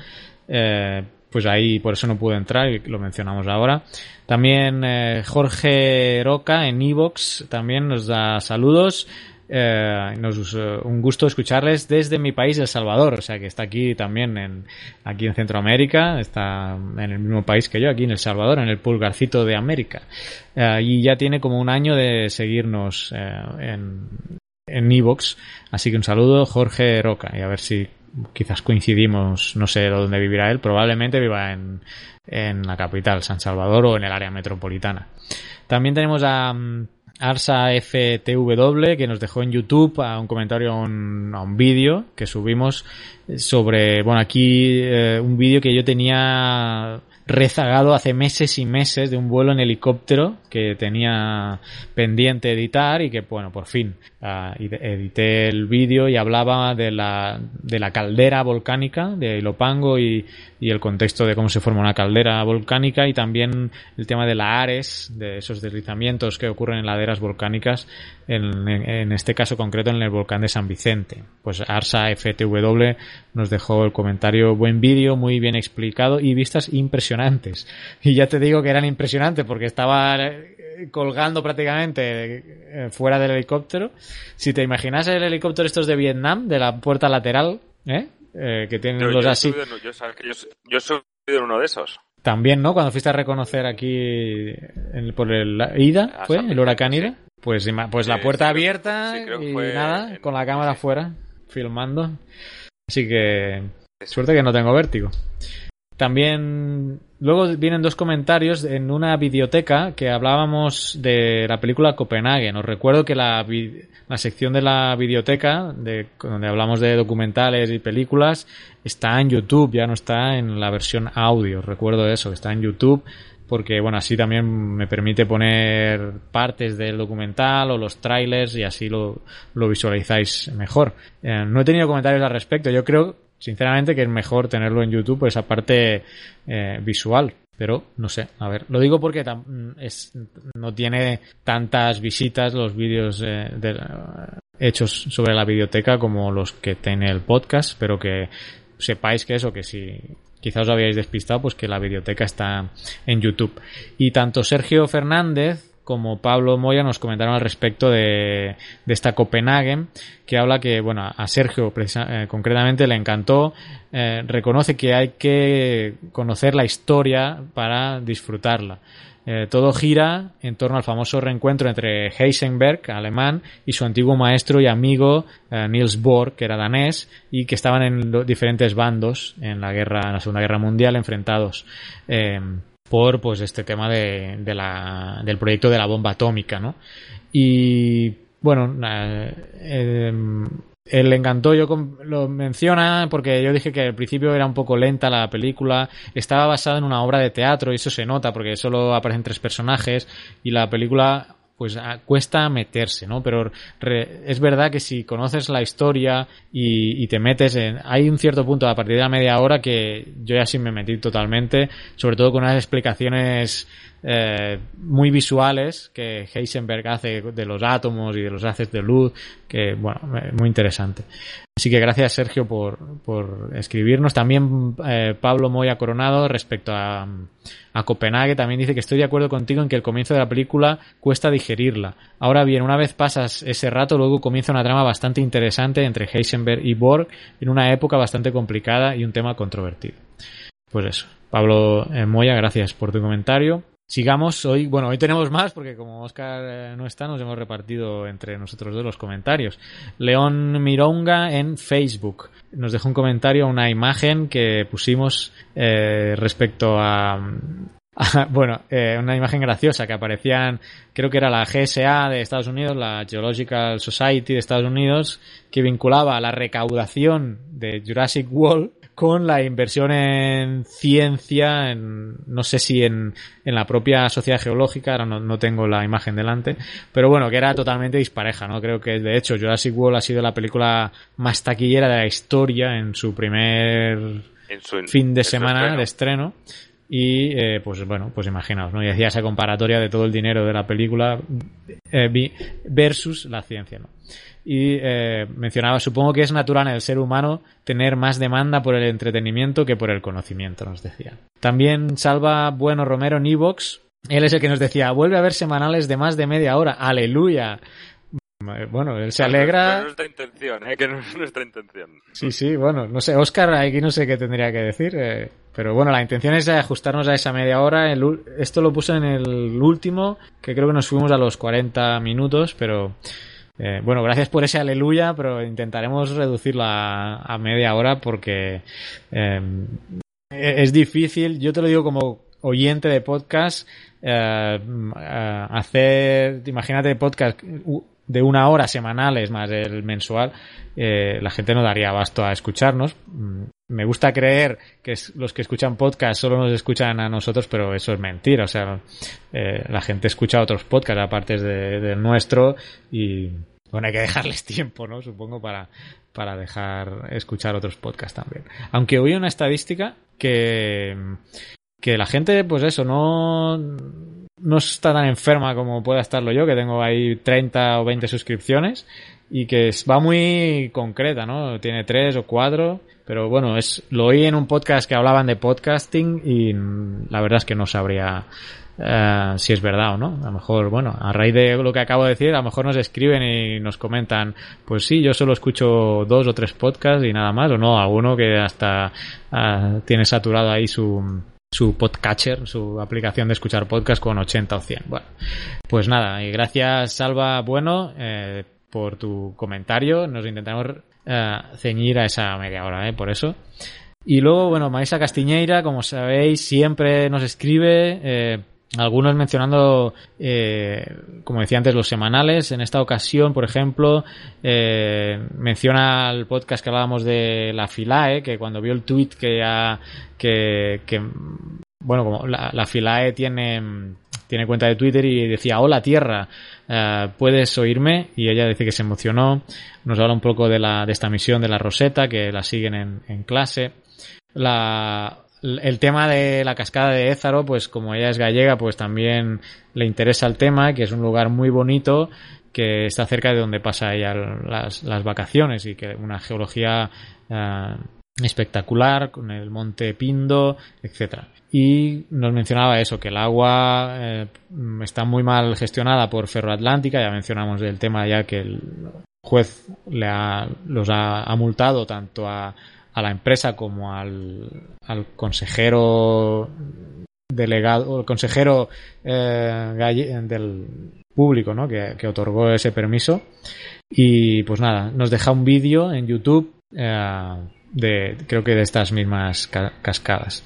eh, pues ahí por eso no pude entrar y lo mencionamos ahora. También Jorge Roca en Evox también nos da saludos. Eh, eh, un gusto escucharles desde mi país, El Salvador, o sea que está aquí también en, aquí en Centroamérica, está en el mismo país que yo, aquí en El Salvador, en el pulgarcito de América. Eh, y ya tiene como un año de seguirnos en, en Evox, así que un saludo Jorge Roca y a ver si quizás coincidimos, no sé dónde vivirá él, probablemente viva en, en la capital, San Salvador o en el área metropolitana. También tenemos a mm, Arsa FTW que nos dejó en YouTube a un comentario a un, a un vídeo que subimos sobre, bueno, aquí eh, un vídeo que yo tenía rezagado hace meses y meses de un vuelo en helicóptero que tenía pendiente editar y que, bueno, por fin ah, ed- edité el vídeo y hablaba de la, de la caldera volcánica de Ilopango y, y el contexto de cómo se forma una caldera volcánica y también el tema de la Ares, de esos deslizamientos que ocurren en laderas volcánicas, en, en- en este caso concreto en el volcán de San Vicente. Pues Arsa FTW nos dejó el comentario, buen vídeo, muy bien explicado y vistas impresionantes. Y ya te digo que eran impresionantes porque estaba colgando prácticamente eh, fuera del helicóptero. Si te imaginas el helicóptero estos de Vietnam, de la puerta lateral, ¿eh? Eh, que tienen los yo así. subido yo he subido en uno de esos. También, ¿no? Cuando fuiste a reconocer aquí en- por el Ida, A ¿fue? El huracán Ida. Pues, pues la puerta sí, abierta creo y fue nada, en- con la cámara afuera, filmando. Así que suerte que no tengo vértigo. También luego vienen dos comentarios en una videoteca que hablábamos de la película Copenhague. Os recuerdo que la, la sección de la videoteca, de, donde hablamos de documentales y películas, está en YouTube, ya no está en la versión audio. Recuerdo eso, está en YouTube porque bueno, así también me permite poner partes del documental o los trailers y así lo, lo visualizáis mejor. Eh, no he tenido comentarios al respecto, yo creo sinceramente que es mejor tenerlo en YouTube por esa parte eh, visual. Pero no sé, a ver, lo digo porque es, no tiene tantas visitas los vídeos eh, de, hechos sobre la biblioteca como los que tiene el podcast, pero que sepáis que eso, que si quizás os habíais despistado, pues que la biblioteca está en YouTube. Y tanto Sergio Fernández como Pablo Moya nos comentaron al respecto de, esta Copenhagen, que habla que, bueno, a Sergio eh, concretamente le encantó, eh, reconoce que hay que conocer la historia para disfrutarla. Eh, todo gira en torno al famoso reencuentro entre Heisenberg, alemán, y su antiguo maestro y amigo Niels Bohr, que era danés, y que estaban en diferentes bandos en la guerra, en la Segunda Guerra Mundial, enfrentados por pues este tema de, de la, del proyecto de la bomba atómica, ¿no? Y bueno, eh, él le encantó, yo lo menciona porque yo dije que al principio era un poco lenta la película, estaba basada en una obra de teatro y eso se nota porque solo aparecen tres personajes y la película pues cuesta meterse, ¿no? Pero es verdad que si conoces la historia y, y, te metes en... Hay un cierto punto a partir de la media hora que yo ya sí me metí totalmente, sobre todo con unas explicaciones eh, muy visuales que Heisenberg hace de los átomos y de los haces de luz, que, bueno, muy interesante. Así que gracias Sergio por, por escribirnos. También eh, Pablo Moya Coronado respecto a, a Copenhague también dice que estoy de acuerdo contigo en que el comienzo de la película cuesta digerirla. Ahora bien, una vez pasas ese rato, luego comienza una trama bastante interesante entre Heisenberg y Borg en una época bastante complicada y un tema controvertido. Pues eso. Pablo eh, Moya, gracias por tu comentario. Sigamos hoy, bueno, hoy tenemos más porque como Oscar eh, no está, nos hemos repartido entre nosotros dos los comentarios. León Mironga en Facebook nos dejó un comentario, una imagen que pusimos eh, respecto a, bueno, eh, una imagen graciosa que aparecían, creo que era la GSA de Estados Unidos, la Geological Society de Estados Unidos, que vinculaba la recaudación de Jurassic World con la inversión en ciencia, en, no sé si en, en la propia sociedad geológica, ahora no, no, tengo la imagen delante, pero bueno, que era totalmente dispareja, ¿no? Creo que de hecho Jurassic World ha sido la película más taquillera de la historia en su primer fin de semana de estreno. Y eh, pues bueno, pues imaginaos, ¿no? Y hacía esa comparatoria de todo el dinero de la película eh, versus la ciencia, ¿no? y eh, mencionaba, supongo que es natural en el ser humano tener más demanda por el entretenimiento que por el conocimiento, nos decía. También salva Bueno Romero en Evox. Él es el que nos decía, vuelve a ver semanales de más de media hora. Aleluya. Bueno, él se alegra. No es nuestra intención, ¿eh? que no es nuestra intención. Sí, sí, bueno, no sé, Oscar, aquí no sé qué tendría que decir, eh, pero bueno, la intención es ajustarnos a esa media hora. El, esto lo puse en el último, que creo que nos fuimos a los 40 minutos, pero eh, bueno, gracias por ese aleluya, pero intentaremos reducirla a, media hora porque eh, es difícil. Yo te lo digo como oyente de podcast, eh, hacer, imagínate podcast de una hora semanales más el mensual, eh, la gente no daría abasto a escucharnos. Mm, me gusta creer que los que escuchan podcast solo nos escuchan a nosotros, pero eso es mentira. O sea, eh, la gente escucha otros podcasts aparte del de nuestro y bueno, hay que dejarles tiempo, ¿no? Supongo para, para dejar escuchar otros podcasts también. Aunque oí una estadística que, que la gente, pues eso, no, no está tan enferma como pueda estarlo yo, que tengo ahí 30 o 20 suscripciones y que va muy concreta, ¿no? Tiene tres o cuatro, pero bueno, es lo oí en un podcast que hablaban de podcasting y la verdad es que no sabría eh, si es verdad o no. A lo mejor, bueno, a raíz de lo que acabo de decir, a lo mejor nos escriben y nos comentan, pues sí, yo solo escucho dos o tres podcasts y nada más, o no, alguno que hasta uh, tiene saturado ahí su su podcatcher, su aplicación de escuchar podcast con 80 o 100. Bueno, pues nada, y gracias Salva Bueno eh, por tu comentario. Nos intentamos eh, ceñir a esa media hora, ¿eh? por eso. Y luego, bueno, Maisa Castiñeira, como sabéis, siempre nos escribe. Algunos mencionando, eh, como decía antes, los semanales. En esta ocasión, por ejemplo, eh, menciona el podcast que hablábamos de la FILAE, que cuando vio el tweet que, ya, que, que bueno, como la, la Filae tiene, tiene cuenta de Twitter y decía, hola Tierra, eh, ¿puedes oírme? Y ella dice que se emocionó. Nos habla un poco de, la, de esta misión de la Rosetta, que la siguen en, en clase. La, el tema de la cascada de Ézaro, pues como ella es gallega, pues también le interesa el tema, que es un lugar muy bonito, que está cerca de donde pasa ella las, las vacaciones y que una geología eh, espectacular con el monte Pindo, etcétera. Y nos mencionaba eso, que el agua eh, está muy mal gestionada por Ferroatlántica, ya mencionamos el tema ya que el juez le ha, los ha, ha multado tanto a, a la empresa como al, al consejero delegado, el consejero eh, del público ¿no? que, que otorgó ese permiso. Y pues nada, nos deja un vídeo en YouTube eh, de creo que de estas mismas ca- cascadas.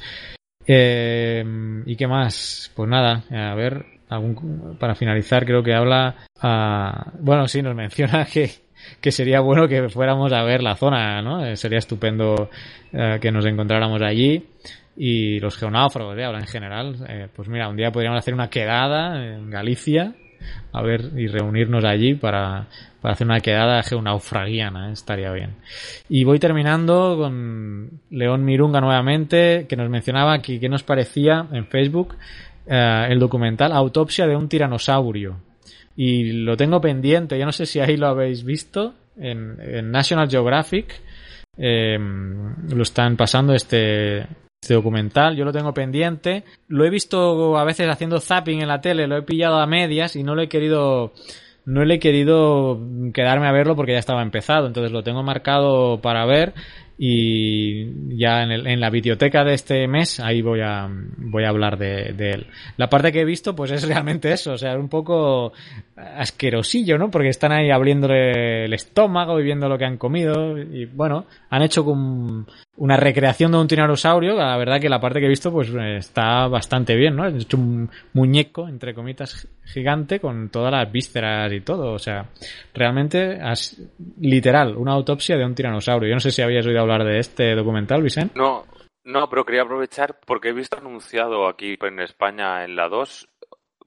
Eh, ¿Y qué más? Pues nada, a ver, para finalizar creo que habla... ah, bueno, sí, nos menciona que, que sería bueno que fuéramos a ver la zona, ¿no? Eh, sería estupendo eh, que nos encontráramos allí. Y los geonáufragos, ¿eh? Ahora en general. eh, pues mira, un día podríamos hacer una quedada en Galicia, a ver, y reunirnos allí para, para hacer una quedada geonaufragiana, ¿eh? estaría bien. Y voy terminando con León Mirunga nuevamente, que nos mencionaba que, que nos parecía en Facebook el documental Autopsia de un tiranosaurio. Y lo tengo pendiente, yo no sé si ahí lo habéis visto, en, en National Geographic. eh, lo están pasando este, este documental, yo lo tengo pendiente. Lo he visto a veces haciendo zapping en la tele, lo he pillado a medias y no lo he querido no le he querido quedarme a verlo porque ya estaba empezado, entonces lo tengo marcado para ver y ya en, el- en la biblioteca de este mes ahí voy a voy a hablar de, de él. La parte que he visto pues es realmente eso, o sea, un poco asquerosillo, ¿no? Porque están ahí abriéndole el estómago y viendo lo que han comido y bueno, han hecho con una recreación de un tiranosaurio, la verdad que la parte que he visto pues está bastante bien, ¿no? Hecho un muñeco, entre comitas, gigante con todas las vísceras y todo, o sea, realmente as- literal, una autopsia de un tiranosaurio. Yo no sé si habías oído hablar de este documental, Vicente. No, no, pero quería aprovechar porque he visto anunciado aquí en España en la 2.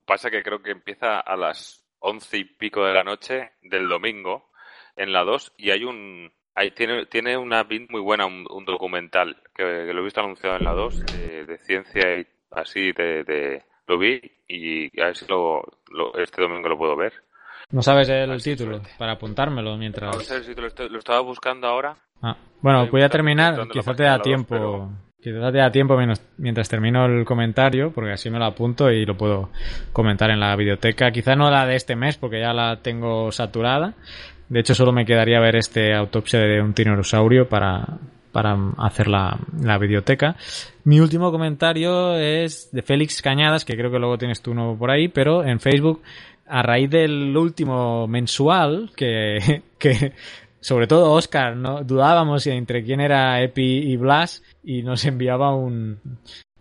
Pasa que creo que empieza a las once y pico de la noche del domingo en la 2 y hay un. Ahí tiene, tiene una pin muy buena, un, un documental que, que lo he visto anunciado en la 2 de, de ciencia y así de, de- lo vi y a ver si lo, lo- este domingo lo puedo ver. No sabes el título, para apuntármelo mientras... A ver si te lo, estaba buscando ahora. Ah, bueno, voy a terminar, quizá te da tiempo, pero- quizá te da tiempo menos- mientras termino el comentario, porque así me lo apunto y lo puedo comentar en la biblioteca. Quizá no la de este mes, porque ya la tengo saturada. De hecho, solo me quedaría ver este autopsia de un tiranosaurio para, para hacer la, la biblioteca. Mi último comentario es de Félix Cañadas, que creo que luego tienes tú uno por ahí, pero en Facebook, a raíz del último mensual, que, que sobre todo Oscar, ¿no? dudábamos entre quién era Epi y Blas, y nos enviaba un,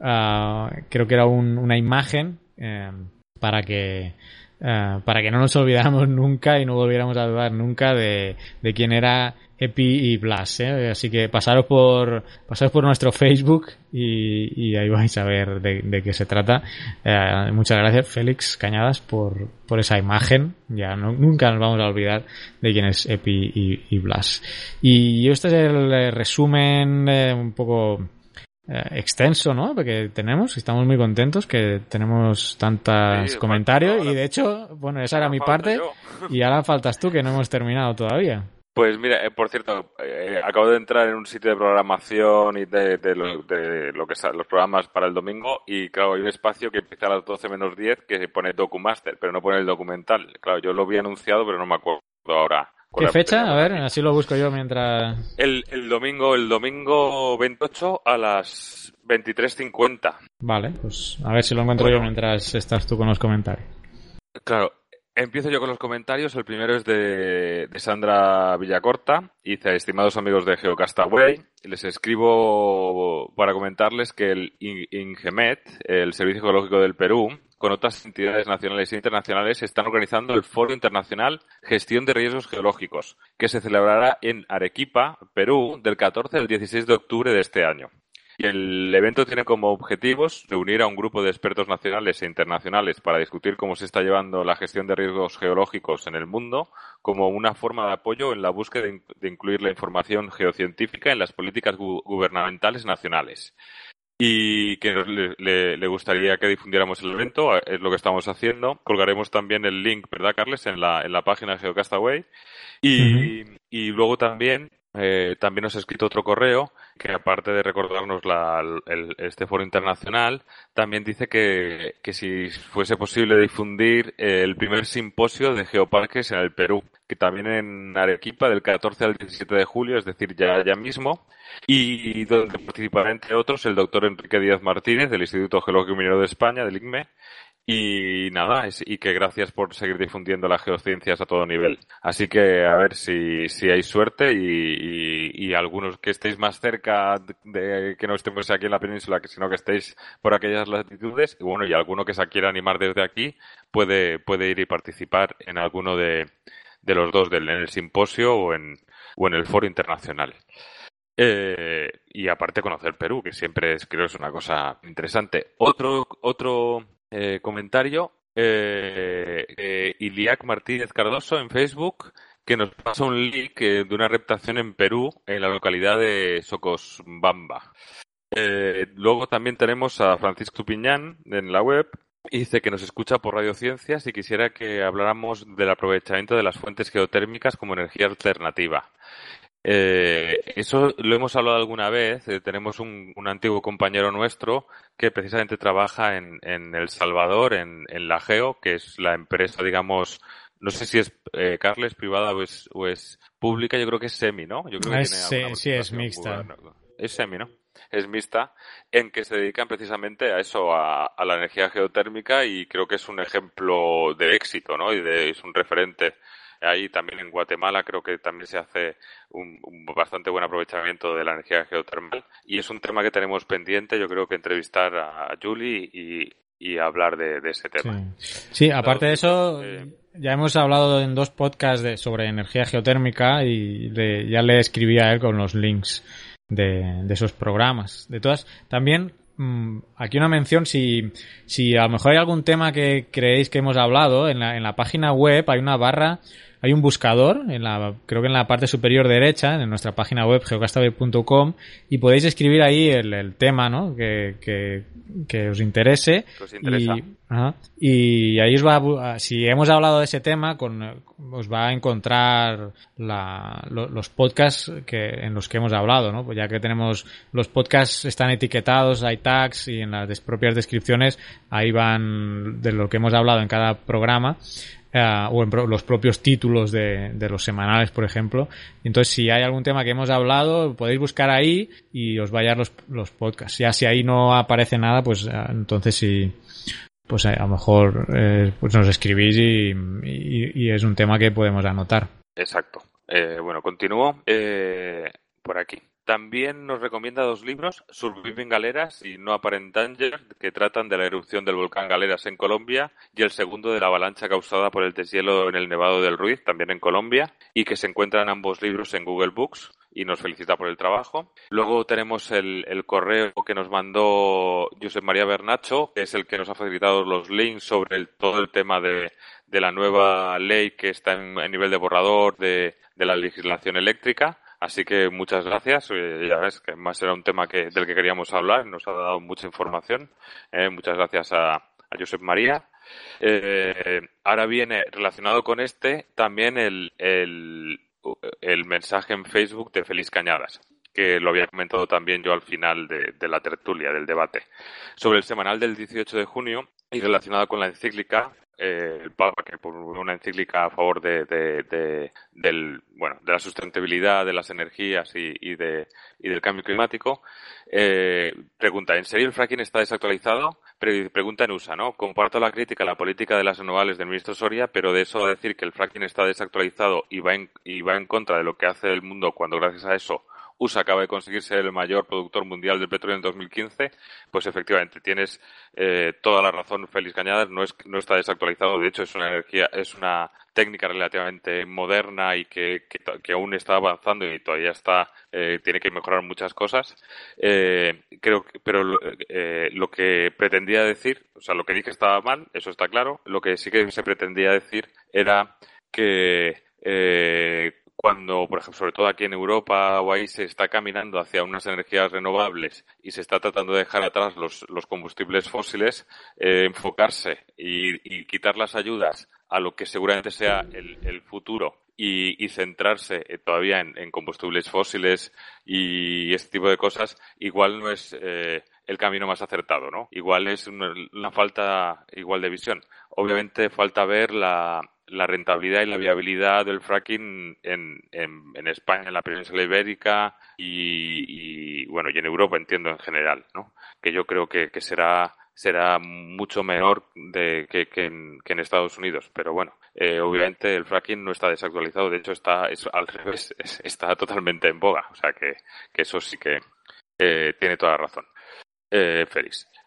ah, creo que era un- una imagen eh, para que eh, para que no nos olvidáramos nunca y no volviéramos a dudar nunca de, de quién era Epi y Blas. ¿eh? Así que pasaros por pasaros por nuestro Facebook y, y ahí vais a ver de, de qué se trata. Eh, muchas gracias, Félix Cañadas, por, por esa imagen. Ya no- nunca nos vamos a olvidar de quién es Epi y, y Blas. Y este es el resumen eh, un poco eh, extenso, ¿no? Porque tenemos, estamos muy contentos que tenemos tantos Sí, comentarios y de hecho, bueno, esa era mi parte yo. y ahora faltas tú que no hemos terminado todavía. Pues mira, eh, por cierto, eh, acabo de entrar en un sitio de programación y de, de lo, de lo que sa- los programas para el domingo y claro, hay un espacio que empieza a las 12 menos 10 que pone Documaster, pero no pone el documental. Claro, yo lo vi anunciado, pero no me acuerdo ahora. ¿Qué fecha? A ver, así lo busco yo mientras... El, el domingo, el domingo 28 a las 23.50. Vale, pues a ver si lo encuentro yo mientras estás tú con los comentarios. Claro, empiezo yo con los comentarios. El primero es de, de Sandra Villacorta. Dice, estimados amigos de Geocastaway, les escribo para comentarles que el In- INGEMET, el Servicio Geológico del Perú, con otras entidades nacionales e internacionales, están organizando el Foro Internacional Gestión de Riesgos Geológicos, que se celebrará en Arequipa, Perú, del 14 al 16 de octubre de este año. Y el evento tiene como objetivos reunir a un grupo de expertos nacionales e internacionales para discutir cómo se está llevando la gestión de riesgos geológicos en el mundo como una forma de apoyo en la búsqueda de incluir la información geocientífica en las políticas gubernamentales nacionales y que le, le, gustaría que difundiéramos el evento, es lo que estamos haciendo. Colgaremos también el link, ¿verdad, Carles?, en la, en la página de Geocastaway. Y, y luego también eh, también nos ha escrito otro correo que aparte de recordarnos la, el, este foro internacional, también dice que, que si fuese posible difundir el primer simposio de geoparques en el Perú, que también en Arequipa del 14 al 17 de julio, es decir, ya, ya mismo, y donde participará entre otros el doctor Enrique Díaz Martínez del Instituto Geológico y Minero de España, del ICME, y nada, y que gracias por seguir difundiendo las geociencias a todo nivel. Así que a ver si, si hay suerte y, y, algunos que estéis más cerca de que no estemos aquí en la península, que sino que estéis por aquellas latitudes, y bueno, y alguno que se quiera animar desde aquí puede, puede ir y participar en alguno de, de los dos, del, en el simposio o en, o en el foro internacional. Eh, y aparte conocer Perú, que siempre es, creo es una cosa interesante. Otro, otro eh, comentario, eh, eh, Iliac Martínez Cardoso en Facebook, que nos pasa un link eh, de una reptación en Perú, en la localidad de Socosbamba. luego también tenemos a Francisco Piñán en la web, dice que nos escucha por radiociencias y quisiera que habláramos del aprovechamiento de las fuentes geotérmicas como energía alternativa. Eh, eso lo hemos hablado alguna vez. Eh, tenemos un, antiguo compañero nuestro que precisamente trabaja en, El Salvador, en, la Geo, que es la empresa, digamos, no sé si es eh, Carles privada o es, o es pública, yo creo que es semi, ¿no? Yo creo que tiene sí, es mixta. Es semi, ¿no? Es mixta, en que se dedican precisamente a eso, a, a, la energía geotérmica y creo que es un ejemplo de éxito, ¿no? Y de, es un referente Ahí también en Guatemala creo que también se hace un, bastante buen aprovechamiento de la energía geotermal y es un tema que tenemos pendiente. Yo creo que entrevistar a Julie y, hablar de, ese tema. Sí, aparte de eso, ya hemos hablado en dos podcasts de, sobre energía geotérmica y ya le escribí a él con los links de, de esos programas. De todas, también mm, aquí una mención si, si a lo mejor hay algún tema que creéis que hemos hablado en la, en la página web hay una barra hay un buscador, en la, creo que en la parte superior derecha, en nuestra página web geocastaway.com, y podéis escribir ahí el, tema ¿no? que, que, os interese. Y, ahí os va si hemos hablado de ese tema, con, os va a encontrar la, los podcasts que, en los que hemos hablado, ¿no? Pues ya que tenemos, los podcasts están etiquetados, hay tags y en las propias descripciones ahí van de lo que hemos hablado en cada programa. Eh, o en los propios títulos de, de, los semanales, por ejemplo. Entonces, si hay algún tema que hemos hablado, podéis buscar ahí y os vayan los, los podcasts. Ya si ahí no aparece nada, pues eh, entonces sí, pues a lo mejor eh, pues nos escribís y, y, es un tema que podemos anotar. Exacto. bueno, continúo por aquí. También nos recomienda dos libros, Surviving Galeras y No Apparent Danger, que tratan de la erupción del volcán Galeras en Colombia, y el segundo de la avalancha causada por el deshielo en el Nevado del Ruiz, también en Colombia, y que se encuentran ambos libros en Google Books y nos felicita por el trabajo. Luego tenemos el, correo que nos mandó Josep María Bernacho, que es el que nos ha facilitado los links sobre todo el tema de, la nueva ley que está en, nivel de borrador de la legislación eléctrica Así que muchas gracias. Eh, ya ves que más era un tema que, del que queríamos hablar. Nos ha dado mucha información. Eh, muchas gracias a, Josep María. Eh, ahora viene relacionado con este también el, el, el, mensaje en Facebook de Feliz Cañadas, que lo había comentado también yo al final de la tertulia, del debate, sobre el semanal del 18 de junio y relacionado con la encíclica eh, el Papa que por una encíclica a favor de, de, del, bueno, de la sustentabilidad de las energías y, y, de, y del cambio climático, eh, pregunta, ¿en serio el fracking está desactualizado? Pregunta en USA, ¿no? Comparto la crítica a la política de las renovables del ministro Soria, pero de eso a decir que el fracking está desactualizado y va en, y va en contra de lo que hace el mundo cuando gracias a eso USA acaba de conseguir ser el mayor productor mundial del petróleo en 2015, pues efectivamente tienes eh, toda la razón, Félix Cañadas, no, es, no está desactualizado, de hecho es una energía, es una técnica relativamente moderna y que, que, aún está avanzando y todavía está, eh, tiene que mejorar muchas cosas. Eh, creo que, pero lo que pretendía decir, o sea, lo que dije estaba mal, eso está claro, lo que sí que se pretendía decir era que eh, cuando, por ejemplo, sobre todo aquí en Europa o ahí se está caminando hacia unas energías renovables y se está tratando de dejar atrás los, combustibles fósiles, eh, enfocarse y, quitar las ayudas a lo que seguramente sea el, futuro y, centrarse eh, todavía en, combustibles fósiles y este tipo de cosas, igual no es eh, el camino más acertado, ¿no? Igual es una falta igual de visión. Obviamente falta ver la, rentabilidad y la viabilidad del fracking en, en, España, en la península ibérica y, bueno, y en Europa entiendo en general, ¿no? Que yo creo que, será será mucho menor de, que, que, en, Estados Unidos. Pero bueno, eh, obviamente el fracking no está desactualizado, de hecho está al revés, está totalmente en boga. O sea que, que eso sí que tiene toda razón. Eh,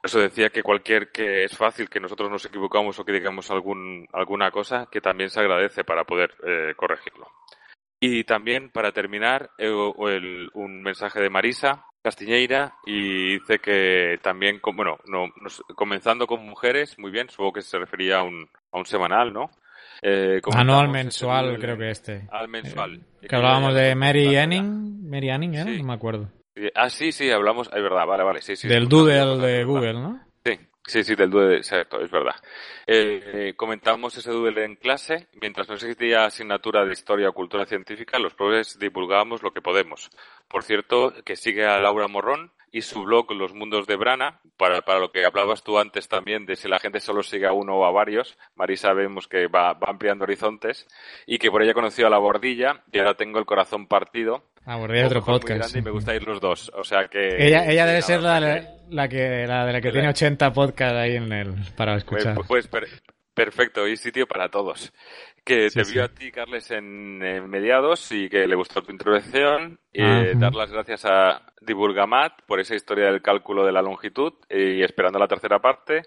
eso decía que cualquier que es fácil que nosotros nos equivocamos o que digamos algún, alguna cosa que también se agradece para poder eh, corregirlo. Y también, para terminar, eh, un mensaje de Marisa Castiñeira y dice que también, bueno, no, comenzando con mujeres, muy bien, supongo que se refería a un, a un semanal, ¿no? Eh, Anual mensual, creo que este. Al mensual. Eh, que hablábamos de Mary Anning, Mary Anning, ¿eh? No me acuerdo. Ah, sí, sí, hablamos, es verdad, vale, vale, sí, sí. Del Doodle de Google, ¿no? Sí, sí, sí, del Doodle, exacto, es verdad. Eh, comentamos ese Doodle en clase, mientras no existía asignatura de Historia o Cultura Científica, los profes divulgábamos lo que podemos. Por cierto, que sigue a Laura Morrón, y su blog Los Mundos de Brana, para, para lo que hablabas tú antes también de si la gente solo sigue a uno o a varios. Marisa vemos que va, va ampliando horizontes y que por ella conoció a la bordilla y ahora tengo el corazón partido. La bordilla otro podcast. Y me gusta ir los dos. O sea que. Ella, ella debe ser la, la, que, la de la que tiene 80 podcasts ahí en el, para pues, escuchar. Pues, pues perfecto, y sitio para todos que te vio a ti, Carles, en, mediados y que le gustó tu introducción. y eh, dar las gracias a Divulgamat por esa historia del cálculo de la longitud y esperando la tercera parte.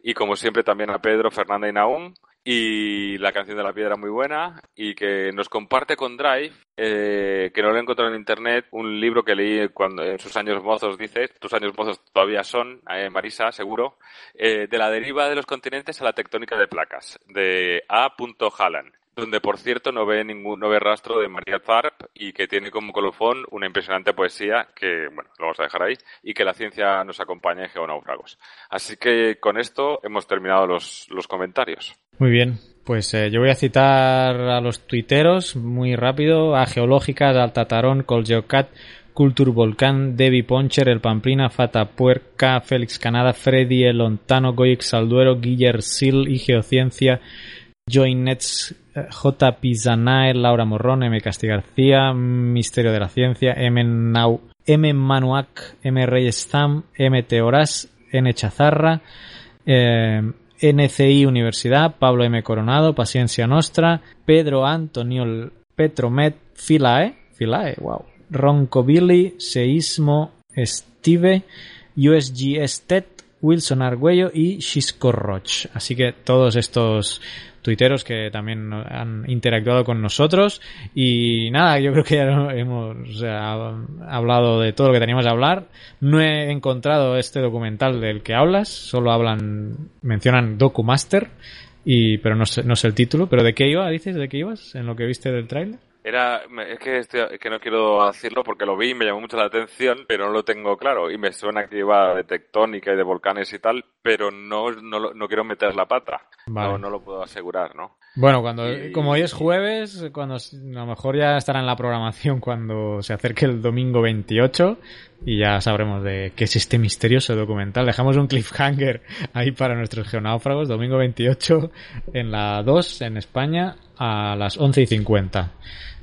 Y como siempre también a Pedro, Fernanda y Naum y la canción de la piedra muy buena y que nos comparte con Drive, eh, que no lo he encontrado en internet, un libro que leí cuando en sus años mozos, dice, tus años mozos todavía son, eh, Marisa, seguro, eh, de la deriva de los continentes a la tectónica de placas, de A. Hallan donde por cierto no ve ningún no ve rastro de María Zarp y que tiene como colofón una impresionante poesía que bueno lo vamos a dejar ahí y que la ciencia nos acompaña en Geonaufragos. Así que con esto hemos terminado los, los comentarios. Muy bien, pues eh, yo voy a citar a los tuiteros muy rápido, a Geológicas, Altatarón, Colgeocat, Culture Volcán, Debbie Poncher, El Pamplina, Fata Puerca, Félix Canada, Freddy El Ontano, Goix Salduero, Guiller Sil y Geociencia, Joinets, eh, J. Pizanae, Laura Morrón, M. Casti García, Misterio de la Ciencia, M. Nau, M. Manuac, M. Reyes Zam, M. Teoras, N. Chazarra, eh, NCI Universidad, Pablo M. Coronado, Paciencia Nostra, Pedro Antonio Petromet, Filae, Filae, wow, Roncovili, Seismo, Steve, USG Estet, Wilson Argüello y Xisco Roch. Así que todos estos tuiteros que también han interactuado con nosotros. Y nada, yo creo que ya hemos hablado de todo lo que teníamos que hablar. No he encontrado este documental del que hablas, solo hablan, mencionan DocuMaster, y, pero no sé, no sé el título. ¿Pero de qué iba? ¿Dices de qué ibas en lo que viste del tráiler? Era, es que, este, que no quiero decirlo porque lo vi y me llamó mucho la atención, pero no lo tengo claro. Y me suena que iba de tectónica y de volcanes y tal, pero no, no, no quiero meter la pata. No, no lo puedo asegurar, ¿no? Bueno, cuando, como hoy es jueves, cuando a lo mejor ya estará en la programación cuando se acerque el domingo 28 y ya sabremos de qué es este misterioso documental. Dejamos un cliffhanger ahí para nuestros geonáufragos, domingo 28 en la 2 en España a las 11 y 50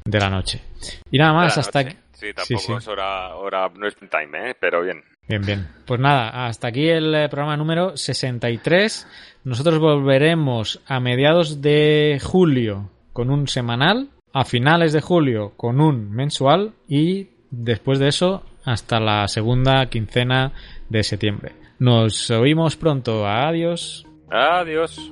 de la noche. Y nada más, hasta aquí. Sí, tampoco es hora, hora, no es time, ¿eh? pero bien. Bien, bien. Pues nada, hasta aquí el eh, programa número 63. Nosotros volveremos a mediados de julio con un semanal, a finales de julio con un mensual y después de eso hasta la segunda quincena de septiembre. Nos oímos pronto. Adiós. Adiós.